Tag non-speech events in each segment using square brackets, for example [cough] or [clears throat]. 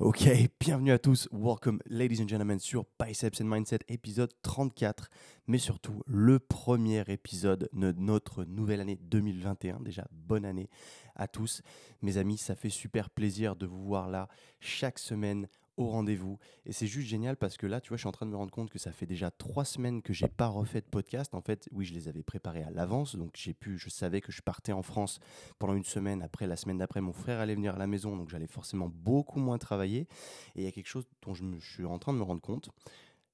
Ok, [laughs] bienvenue à tous. Welcome, ladies and gentlemen, sur Biceps and Mindset, épisode 34, mais surtout le premier épisode de notre nouvelle année 2021. Déjà, bonne année à tous. Mes amis, ça fait super plaisir de vous voir là chaque semaine au rendez-vous. Et c'est juste génial parce que là, tu vois, je suis en train de me rendre compte que ça fait déjà trois semaines que j'ai pas refait de podcast. En fait, oui, je les avais préparés à l'avance, donc j'ai pu, je savais que je partais en France pendant une semaine. Après, la semaine d'après, mon frère allait venir à la maison, donc j'allais forcément beaucoup moins travailler. Et il y a quelque chose dont je, me, je suis en train de me rendre compte,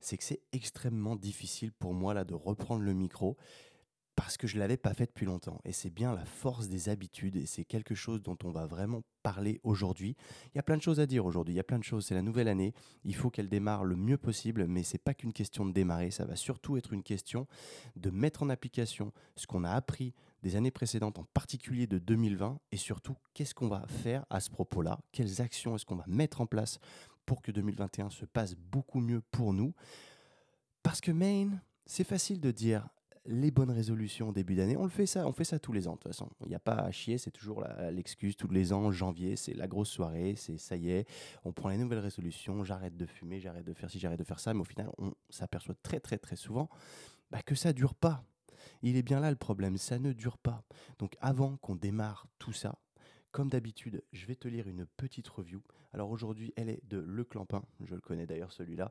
c'est que c'est extrêmement difficile pour moi là de reprendre le micro parce que je ne l'avais pas fait depuis longtemps. Et c'est bien la force des habitudes, et c'est quelque chose dont on va vraiment parler aujourd'hui. Il y a plein de choses à dire aujourd'hui, il y a plein de choses, c'est la nouvelle année, il faut qu'elle démarre le mieux possible, mais c'est pas qu'une question de démarrer, ça va surtout être une question de mettre en application ce qu'on a appris des années précédentes, en particulier de 2020, et surtout qu'est-ce qu'on va faire à ce propos-là, quelles actions est-ce qu'on va mettre en place pour que 2021 se passe beaucoup mieux pour nous? Parce que Maine, c'est facile de dire les bonnes résolutions au début d'année. On le fait ça, on fait ça tous les ans de toute façon. Il n'y a pas à chier, c'est toujours l'excuse tous les ans. Janvier, c'est la grosse soirée, c'est ça y est, on prend les nouvelles résolutions. J'arrête de fumer, j'arrête de faire ci, j'arrête de faire ça. Mais au final, on s'aperçoit très très très souvent bah, que ça dure pas. Il est bien là le problème, ça ne dure pas. Donc avant qu'on démarre tout ça, comme d'habitude, je vais te lire une petite review. Alors aujourd'hui, elle est de Le Clampin, je le connais d'ailleurs celui-là.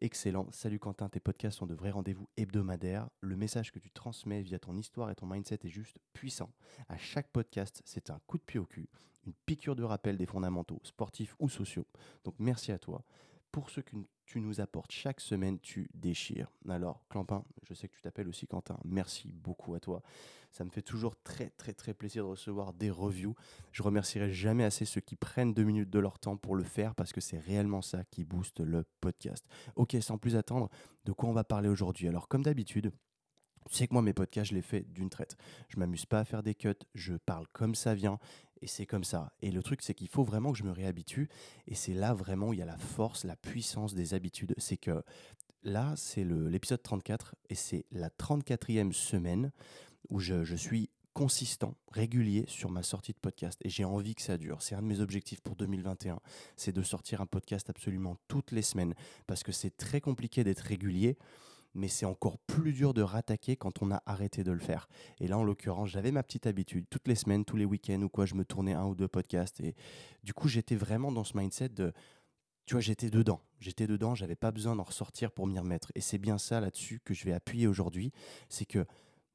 Excellent. Salut Quentin, tes podcasts sont de vrais rendez-vous hebdomadaires. Le message que tu transmets via ton histoire et ton mindset est juste puissant. À chaque podcast, c'est un coup de pied au cul, une piqûre de rappel des fondamentaux, sportifs ou sociaux. Donc merci à toi pour ce que tu nous apportes chaque semaine, tu déchires. Alors, Clampin, je sais que tu t'appelles aussi Quentin. Merci beaucoup à toi. Ça me fait toujours très, très, très plaisir de recevoir des reviews. Je remercierai jamais assez ceux qui prennent deux minutes de leur temps pour le faire parce que c'est réellement ça qui booste le podcast. Ok, sans plus attendre, de quoi on va parler aujourd'hui? Alors, comme d'habitude, tu sais que moi, mes podcasts, je les fais d'une traite. Je m'amuse pas à faire des cuts, je parle comme ça vient et c'est comme ça. Et le truc, c'est qu'il faut vraiment que je me réhabitue. Et c'est là vraiment où il y a la force, la puissance des habitudes. C'est que là, c'est l'épisode 34 et c'est la 34e semaine où je, je suis consistant, régulier sur ma sortie de podcast et j'ai envie que ça dure. C'est un de mes objectifs pour 2021, c'est de sortir un podcast absolument toutes les semaines parce que c'est très compliqué d'être régulier mais c'est encore plus dur de rattaquer quand on a arrêté de le faire. Et là, en l'occurrence, j'avais ma petite habitude, toutes les semaines, tous les week-ends ou quoi, je me tournais un ou deux podcasts. Et du coup, j'étais vraiment dans ce mindset de, tu vois, j'étais dedans. J'étais dedans, j'avais pas besoin d'en ressortir pour m'y remettre. Et c'est bien ça là-dessus que je vais appuyer aujourd'hui. C'est que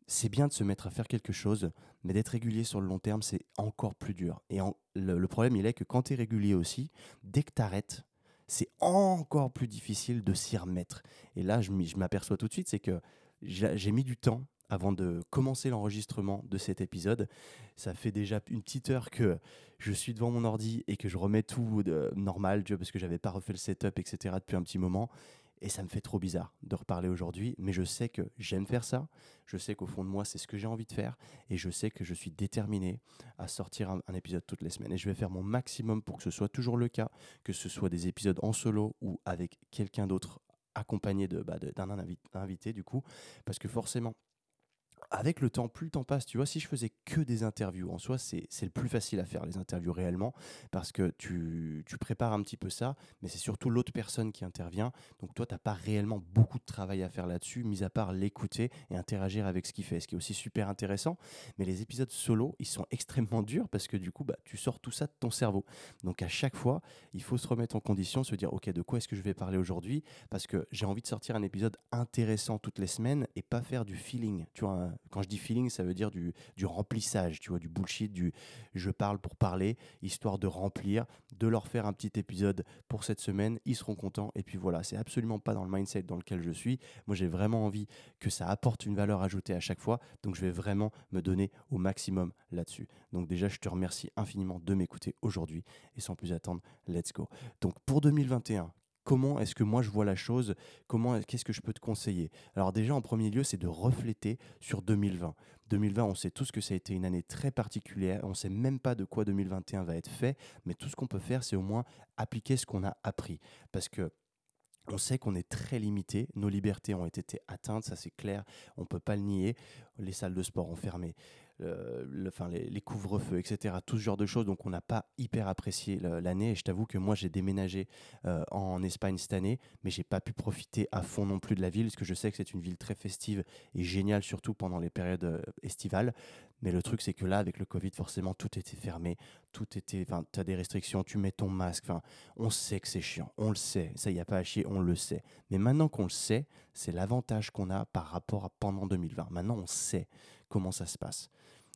c'est bien de se mettre à faire quelque chose, mais d'être régulier sur le long terme, c'est encore plus dur. Et le, le, problème, il est que quand tu es régulier aussi, dès que tu arrêtes, c'est encore plus difficile de s'y remettre. Et là, je m'aperçois tout de suite, c'est que j'ai mis du temps avant de commencer l'enregistrement de cet épisode. Ça fait déjà une petite heure que je suis devant mon ordi et que je remets tout de normal, parce que j'avais pas refait le setup, etc. depuis un petit moment. Et ça me fait trop bizarre de reparler aujourd'hui, mais je sais que j'aime faire ça, je sais qu'au fond de moi c'est ce que j'ai envie de faire, et je sais que je suis déterminé à sortir un, épisode toutes les semaines. Et je vais faire mon maximum pour que ce soit toujours le cas, que ce soit des épisodes en solo ou avec quelqu'un d'autre accompagné bah, d'un bah, invité du coup, parce que forcément avec le temps, plus le temps passe, tu vois, si je faisais que des interviews, en soi, c'est le plus facile à faire, les interviews réellement, parce que tu, tu prépares un petit peu ça, mais c'est surtout l'autre personne qui intervient. Donc toi, tu n'as pas réellement beaucoup de travail à faire là-dessus, mis à part l'écouter et interagir avec ce qu'il fait, ce qui est aussi super intéressant. Mais les épisodes solo, ils sont [laughs] extrêmement durs parce que du coup, bah, tu sors tout ça de ton cerveau. Donc à chaque fois, il faut se remettre en condition, se dire, OK, de quoi est-ce que je vais parler aujourd'hui? Parce que j'ai envie de sortir un épisode intéressant toutes les semaines et pas faire du feeling. Tu vois, quand je dis feeling, ça veut dire du, du remplissage, tu vois, du bullshit, du je parle pour parler, histoire de remplir, de leur faire un petit épisode pour cette semaine, ils seront contents. Et puis voilà, c'est absolument pas dans le mindset dans lequel je suis. Moi, j'ai vraiment envie que ça apporte une valeur ajoutée à chaque fois. Donc, je vais vraiment me donner au maximum là-dessus. Donc, déjà, je te remercie infiniment de m'écouter aujourd'hui. Et sans plus attendre, let's go. Donc, pour 2021, comment est-ce que moi je vois la chose, comment qu'est-ce que je peux te conseiller? Alors déjà en premier lieu, c'est de refléter sur 2020. 2020, on sait tous que ça a été une année très particulière, on ne sait même pas de quoi 2021 va être fait, mais tout ce qu'on peut faire, c'est au moins appliquer ce qu'on a appris. Parce que on sait qu'on est très limité, nos libertés ont été atteintes, ça c'est clair, on ne peut pas le nier, les salles de sport ont fermé, le, enfin, les, couvre-feux, etc. Tout ce genre de choses. Donc, on n'a pas hyper apprécié l'année. Et je t'avoue que moi, j'ai déménagé euh, en Espagne cette année, mais j'ai pas pu profiter à fond non plus de la ville, parce que je sais que c'est une ville très festive et géniale, surtout pendant les périodes euh, estivales. Mais le truc, c'est que là, avec le Covid, forcément, tout était fermé. Tout était. Enfin, tu as des restrictions, tu mets ton masque. Enfin, on sait que c'est chiant. On le sait. Ça, n'y a pas à chier, on le sait. Mais maintenant qu'on le sait, c'est l'avantage qu'on a par rapport à pendant 2020. Maintenant, on sait comment ça se passe.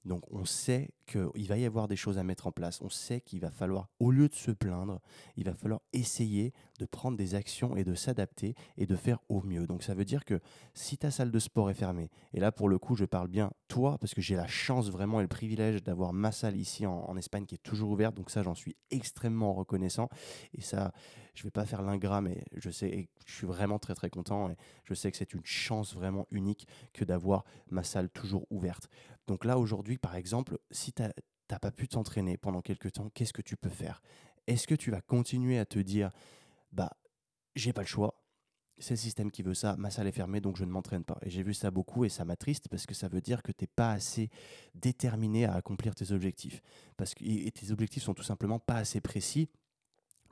Donc on sait qu'il va y avoir des choses à mettre en place. On sait qu'il va falloir, au lieu de se plaindre, il va falloir essayer de prendre des actions et de s'adapter et de faire au mieux. Donc ça veut dire que si ta salle de sport est fermée, et là pour le coup je parle bien toi, parce que j'ai la chance vraiment et le privilège d'avoir ma salle ici en, Espagne qui est toujours ouverte, donc ça j'en suis extrêmement reconnaissant. Et ça, je vais pas faire l'ingrat, mais je sais, je suis vraiment très très content et je sais que c'est une chance vraiment unique que d'avoir ma salle toujours ouverte. Donc là aujourd'hui par exemple, si tu n'as pas pu t'entraîner pendant quelques temps, qu'est-ce que tu peux faire? Est-ce que tu vas continuer à te dire bah j'ai pas le choix. C'est le système qui veut ça, ma salle est fermée donc je ne m'entraîne pas. Et j'ai vu ça beaucoup et ça m'attriste parce que ça veut dire que tu n'es pas assez déterminé à accomplir tes objectifs. Parce que et tes objectifs sont tout simplement pas assez précis.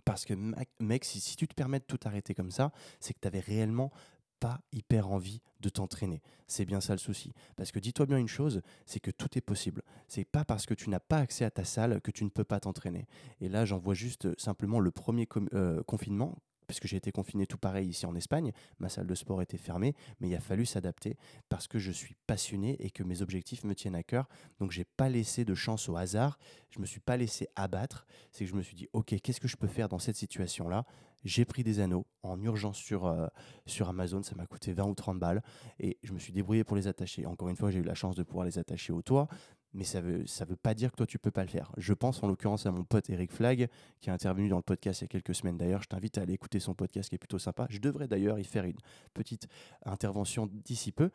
Parce que mec, si, si tu te permets de tout arrêter comme ça, c'est que tu avais réellement pas hyper envie de t'entraîner. C'est bien ça le souci. Parce que dis-toi bien une chose, c'est que tout est possible. C'est pas parce que tu n'as pas accès à ta salle que tu ne peux pas t'entraîner. Et là, j'en vois juste euh, simplement le premier euh, confinement puisque j'ai été confiné tout pareil ici en Espagne, ma salle de sport était fermée, mais il a fallu s'adapter parce que je suis passionné et que mes objectifs me tiennent à cœur. Donc j'ai pas laissé de chance au hasard, je me suis pas laissé abattre, c'est que je me suis dit OK, qu'est-ce que je peux faire dans cette situation-là? J'ai pris des anneaux en urgence sur, euh, sur Amazon, ça m'a coûté 20 ou 30 balles et je me suis débrouillé pour les attacher. Encore une fois, j'ai eu la chance de pouvoir les attacher au toit, mais ça veut, ça veut pas dire que toi tu peux pas le faire. Je pense en l'occurrence à mon pote Eric Flag qui est intervenu dans le podcast il y a quelques semaines d'ailleurs. Je t'invite à aller écouter son podcast qui est plutôt sympa. Je devrais d'ailleurs y faire une petite intervention d'ici peu.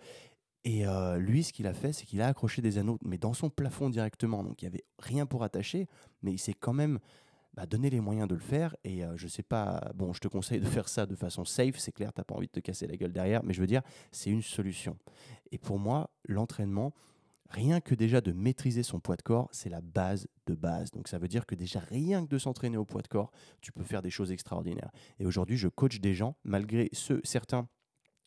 Et euh, lui, ce qu'il a fait, c'est qu'il a accroché des anneaux, mais dans son plafond directement. Donc il n'y avait rien pour attacher, mais il s'est quand même bah, donné les moyens de le faire. Et euh, je sais pas, bon, je te conseille de faire ça de façon safe, c'est clair, tu n'as pas envie de te casser la gueule derrière, mais je veux dire, c'est une solution. Et pour moi, l'entraînement, Rien que déjà de maîtriser son poids de corps, c'est la base de base. Donc ça veut dire que déjà rien que de s'entraîner au poids de corps, tu peux faire des choses extraordinaires. Et aujourd'hui, je coach des gens, malgré ceux, certains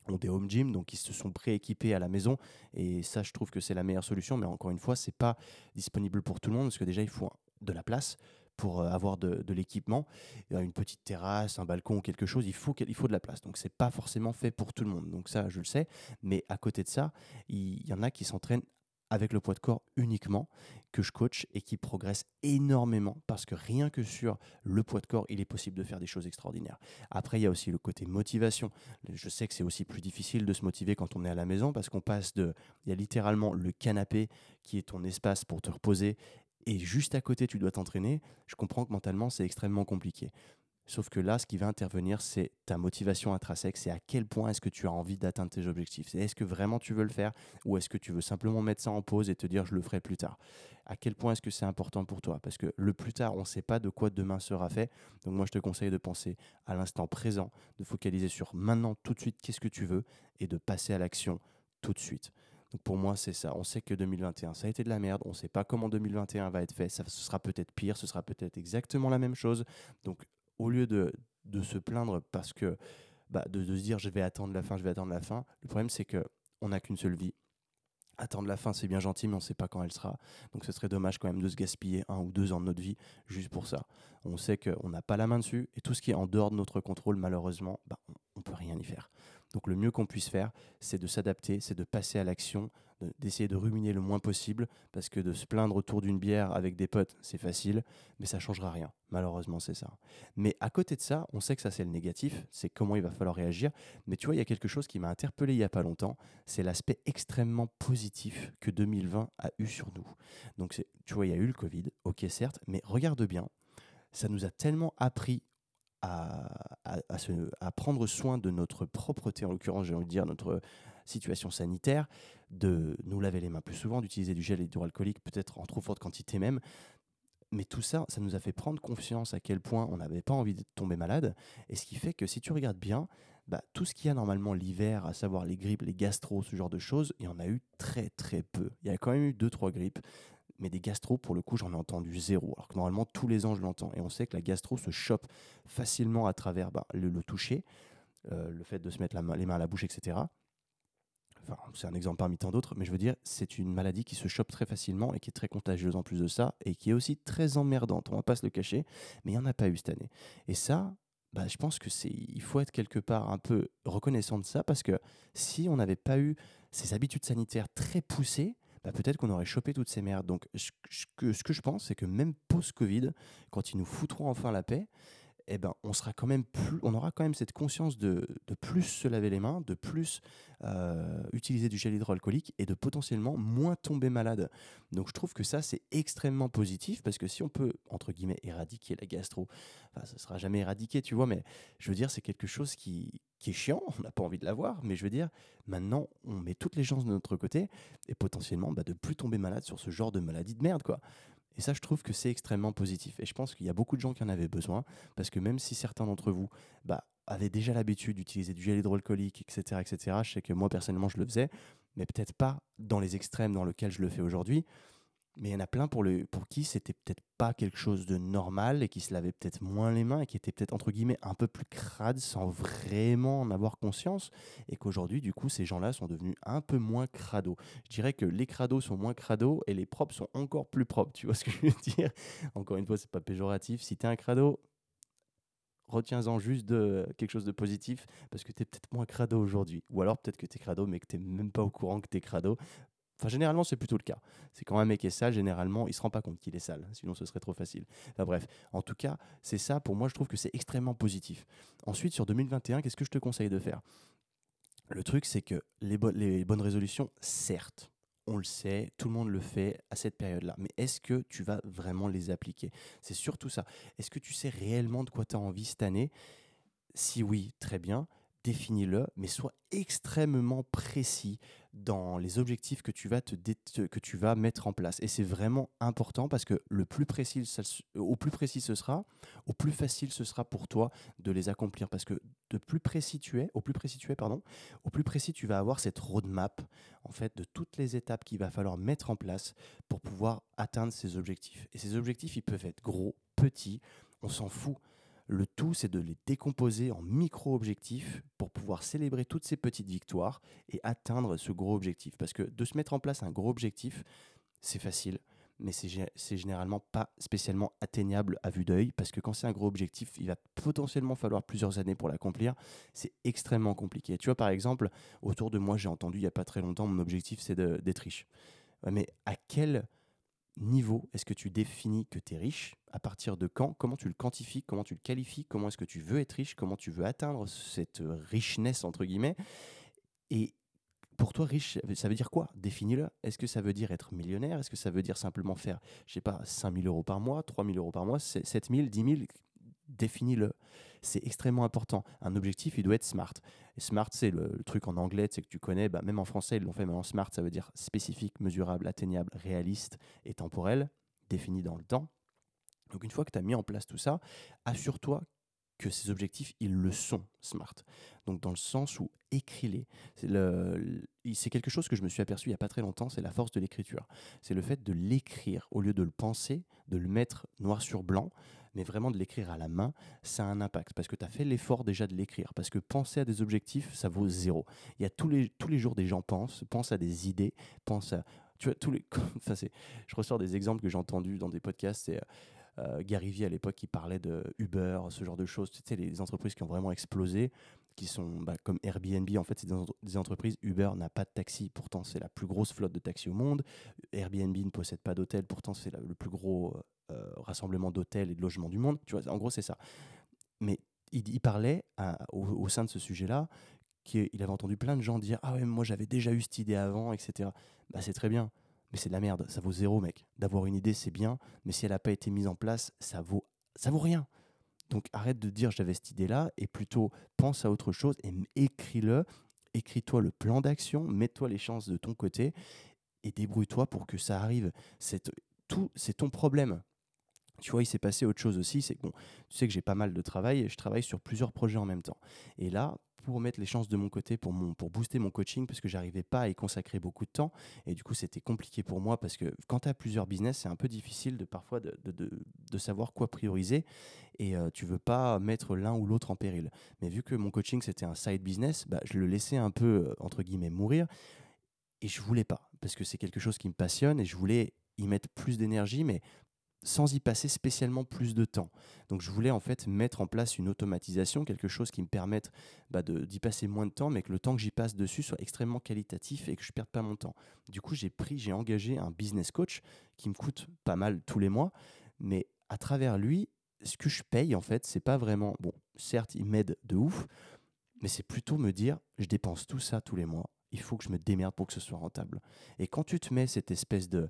ont des home gym, donc ils se sont prééquipés à la maison. Et ça, je trouve que c'est la meilleure solution. Mais encore une fois, c'est pas disponible pour tout le monde, parce que déjà, il faut de la place pour euh, avoir de, l'équipement, une petite terrasse, un balcon, quelque chose, il faut, faut de la place. Donc c'est pas forcément fait pour tout le monde. Donc ça, je le sais. Mais à côté de ça, il y en a qui s'entraînent avec le poids de corps uniquement que je coach et qui progresse énormément parce que rien que sur le poids de corps, il est possible de faire des choses extraordinaires. Après, il y a aussi le côté motivation. Je sais que c'est aussi plus difficile de se motiver quand on est à la maison parce qu'on passe de... Il y a littéralement le canapé qui est ton espace pour te reposer et juste à côté, tu dois t'entraîner. Je comprends que mentalement, c'est extrêmement compliqué. Sauf que là, ce qui va intervenir, c'est ta motivation intrinsèque, c'est à quel point est-ce que tu as envie d'atteindre tes objectifs. Est-ce que vraiment tu veux le faire ou est-ce que tu veux simplement mettre ça en pause et te dire je le ferai plus tard À quel point est-ce que c'est important pour toi? Parce que le plus tard, on ne sait pas de quoi demain sera fait. Donc moi, je te conseille de penser à l'instant présent, de focaliser sur maintenant, tout de suite, qu'est-ce que tu veux et de passer à l'action tout de suite. Donc pour moi, c'est ça. On sait que 2021, ça a été de la merde. On ne sait pas comment 2021 va être fait. Ça, ce sera peut-être pire, ce sera peut-être exactement la même chose. Donc au lieu de, de se plaindre parce que bah, de, de, se dire je vais attendre la fin, je vais attendre la fin, le problème c'est que on n'a qu'une seule vie. Attendre la fin, c'est bien gentil, mais on ne sait pas quand elle sera. Donc ce serait dommage quand même de se gaspiller un ou deux ans de notre vie juste pour ça. On sait qu'on n'a pas la main dessus et tout ce qui est en dehors de notre contrôle, malheureusement, bah, on ne peut rien y faire. Donc le mieux qu'on puisse faire, c'est de s'adapter, c'est de passer à l'action, d'essayer de, ruminer le moins possible, parce que de se plaindre autour d'une bière avec des potes, c'est facile, mais ça changera rien. Malheureusement, c'est ça. Mais à côté de ça, on sait que ça c'est le négatif, c'est comment il va falloir réagir. Mais tu vois, il y a quelque chose qui m'a interpellé il n'y a pas longtemps, c'est l'aspect extrêmement positif que 2020 a eu sur nous. Donc tu vois, il y a eu le Covid, ok certes, mais regarde bien, ça nous a tellement appris à, prendre soin de notre propreté, en l'occurrence, j'ai envie de dire notre situation sanitaire, de nous laver les mains plus souvent, d'utiliser du gel hydroalcoolique, peut-être en trop forte quantité même. mais tout ça, ça nous a fait prendre confiance à quel point on n'avait pas envie de tomber malade. Et ce qui fait que si tu regardes bien, bah, tout ce qu'il y a normalement l'hiver, à savoir les grippes, les gastro, ce genre de choses, il y en a eu très très peu. Il y a quand même eu deux trois grippes, mais des gastro, pour le coup, j'en ai entendu zéro. Alors que normalement, tous les ans, je l'entends. Et on sait que la gastro se chope facilement à travers bah, le, toucher, euh, le fait de se mettre les mains à la bouche, etc. Enfin, c'est un exemple parmi tant d'autres, mais je veux dire, c'est une maladie qui se chope très facilement et qui est très contagieuse en plus de ça, et qui est aussi très emmerdante, on va pas se le cacher, mais il n'y en a pas eu cette année. Et ça, bah, je pense que c'est, il faut être quelque part un peu reconnaissant de ça, parce que si on n'avait pas eu ces habitudes sanitaires très poussées, bah, peut-être qu'on aurait chopé toutes ces merdes. Donc, ce que, ce que je pense, c'est que même post-Covid, quand ils nous foutront enfin la paix, eh ben, on sera quand même plus, on aura quand même cette conscience de, de plus se laver les mains, de plus euh, utiliser du gel hydroalcoolique et de potentiellement moins tomber malade. Donc je trouve que ça c'est extrêmement positif parce que si on peut entre guillemets éradiquer la gastro, enfin ça sera jamais éradiqué, tu vois, mais je veux dire c'est quelque chose qui, qui est chiant, on n'a pas envie de l'avoir, mais je veux dire maintenant on met toutes les chances de notre côté et potentiellement bah, de plus tomber malade sur ce genre de maladie de merde quoi. Et ça, je trouve que c'est extrêmement positif. Et je pense qu'il y a beaucoup de gens qui en avaient besoin, parce que même si certains d'entre vous bah, avaient déjà l'habitude d'utiliser du gel hydroalcoolique, etc., etc., je sais que moi, personnellement, je le faisais, mais peut-être pas dans les extrêmes dans lesquels je le fais aujourd'hui. Mais il y en a plein pour, le, pour qui c'était peut-être pas quelque chose de normal et qui se lavaient peut-être moins les mains et qui étaient peut-être entre guillemets un peu plus crades sans vraiment en avoir conscience. Et qu'aujourd'hui, du coup, ces gens-là sont devenus un peu moins crados. Je dirais que les crados sont moins crados et les propres sont encore plus propres. Tu vois ce que je veux dire? Encore une fois, c'est pas péjoratif. Si tu es un crado, retiens-en juste de quelque chose de positif parce que tu es peut-être moins crado aujourd'hui. Ou alors peut-être que tu es crado mais que tu même pas au courant que tu es crado. Enfin, généralement, c'est plutôt le cas. C'est quand un mec est sale, généralement, il se rend pas compte qu'il est sale, sinon ce serait trop facile. Enfin bref, en tout cas, c'est ça, pour moi, je trouve que c'est extrêmement positif. Ensuite, sur 2021, qu'est-ce que je te conseille de faire? Le truc, c'est que les, les bonnes résolutions, certes, on le sait, tout le monde le fait à cette période-là. Mais est-ce que tu vas vraiment les appliquer? C'est surtout ça. Est-ce que tu sais réellement de quoi tu as envie cette année? Si oui, très bien définis-le, mais sois extrêmement précis dans les objectifs que tu vas, mettre en place. Et c'est vraiment important parce que le plus précis, au plus précis ce sera, au plus facile ce sera pour toi de les accomplir. Parce que de plus précis tu es, au plus précis tu es, pardon, au plus précis tu vas avoir cette roadmap en fait de toutes les étapes qu'il va falloir mettre en place pour pouvoir atteindre ces objectifs. Et ces objectifs, ils peuvent être gros, petits, on s'en fout. Le tout, c'est de les décomposer en micro-objectifs pour pouvoir célébrer toutes ces petites victoires et atteindre ce gros objectif. Parce que de se mettre en place un gros objectif, c'est facile, mais c'est généralement pas spécialement atteignable à vue d'œil, parce que quand c'est un gros objectif, il va potentiellement falloir plusieurs années pour l'accomplir. C'est extrêmement compliqué. Tu vois, par exemple, autour de moi, j'ai entendu il n'y a pas très longtemps, mon objectif, c'est d'être riche. Mais à quel niveau est-ce que tu définis que tu es riche? À partir de quand? Comment tu le quantifies? Comment tu le qualifies? Comment est-ce que tu veux être riche? Comment tu veux atteindre cette richness, entre guillemets? Et pour toi, riche, ça veut dire quoi? Définis-le. Est-ce que ça veut dire être millionnaire? Est-ce que ça veut dire simplement faire, je sais pas, 5 000 euros par mois, 3 000 euros par mois, 7 000, 10 000 Définis-le. C'est extrêmement important. Un objectif, il doit être smart. Smart, c'est le, truc en anglais, c'est que tu connais, bah, même en français, ils l'ont fait, mais en smart, ça veut dire spécifique, mesurable, atteignable, réaliste et temporel, défini dans le temps. Donc une fois que tu as mis en place tout ça, assure-toi que ces objectifs, ils le sont, SMART. Donc dans le sens où écris-les. C'est quelque chose que je me suis aperçu il n'y a pas très longtemps, c'est la force de l'écriture. C'est le fait de l'écrire au lieu de le penser, de le mettre noir sur blanc, mais vraiment de l'écrire à la main, ça a un impact parce que tu as fait l'effort déjà de l'écrire. Parce que penser à des objectifs, ça vaut zéro. Il y a tous les, tous les jours des gens pensent, pensent à des idées, pensent à... Tu vois, tous les... [laughs] enfin, je ressors des exemples que j'ai entendus dans des podcasts, c'est euh, Gary Vee à l'époque qui parlait de Uber, ce genre de choses, tu sais, les entreprises qui ont vraiment explosé, qui sont bah, comme Airbnb, en fait, c'est des, entreprises. Uber n'a pas de taxi, pourtant c'est la plus grosse flotte de taxis au monde. Airbnb ne possède pas d'hôtel, pourtant c'est le plus gros euh, rassemblement d'hôtels et de logements du monde. Tu vois, en gros, c'est ça. Mais il, parlait au, sein de ce sujet-là qu'il avait entendu plein de gens dire Ah ouais, moi j'avais déjà eu cette idée avant, etc. Bah, c'est très bien mais c'est de la merde, ça vaut zéro, mec. D'avoir une idée, c'est bien, mais si elle n'a pas été mise en place, ça vaut, ça vaut rien. Donc arrête de dire j'avais cette idée-là et plutôt pense à autre chose et écris-le, écris-toi le plan d'action, mets-toi les chances de ton côté et débrouille-toi pour que ça arrive. C'est c'est ton problème. Tu vois, il s'est passé autre chose aussi, c'est que bon, tu sais que j'ai pas mal de travail et je travaille sur plusieurs projets en même temps. Et là, pour mettre les chances de mon côté, pour, mon, pour booster mon coaching, parce que j'arrivais pas à y consacrer beaucoup de temps, et du coup c'était compliqué pour moi, parce que quand tu as plusieurs business, c'est un peu difficile de parfois de, de, de, savoir quoi prioriser, et euh, tu veux pas mettre l'un ou l'autre en péril. Mais vu que mon coaching c'était un side business, bah, je le laissais un peu, euh, entre guillemets, mourir, et je voulais pas, parce que c'est quelque chose qui me passionne, et je voulais y mettre plus d'énergie, mais sans y passer spécialement plus de temps. Donc je voulais en fait mettre en place une automatisation, quelque chose qui me permette bah, d'y passer moins de temps, mais que le temps que j'y passe dessus soit extrêmement qualitatif et que je ne perde pas mon temps. Du coup, j'ai pris, j'ai engagé un business coach qui me coûte pas mal tous les mois, mais à travers lui, ce que je paye en fait, c'est pas vraiment bon. Certes, il m'aide de ouf, mais c'est plutôt me dire, je dépense tout ça tous les mois. Il faut que je me démerde pour que ce soit rentable. Et quand tu te mets cette espèce de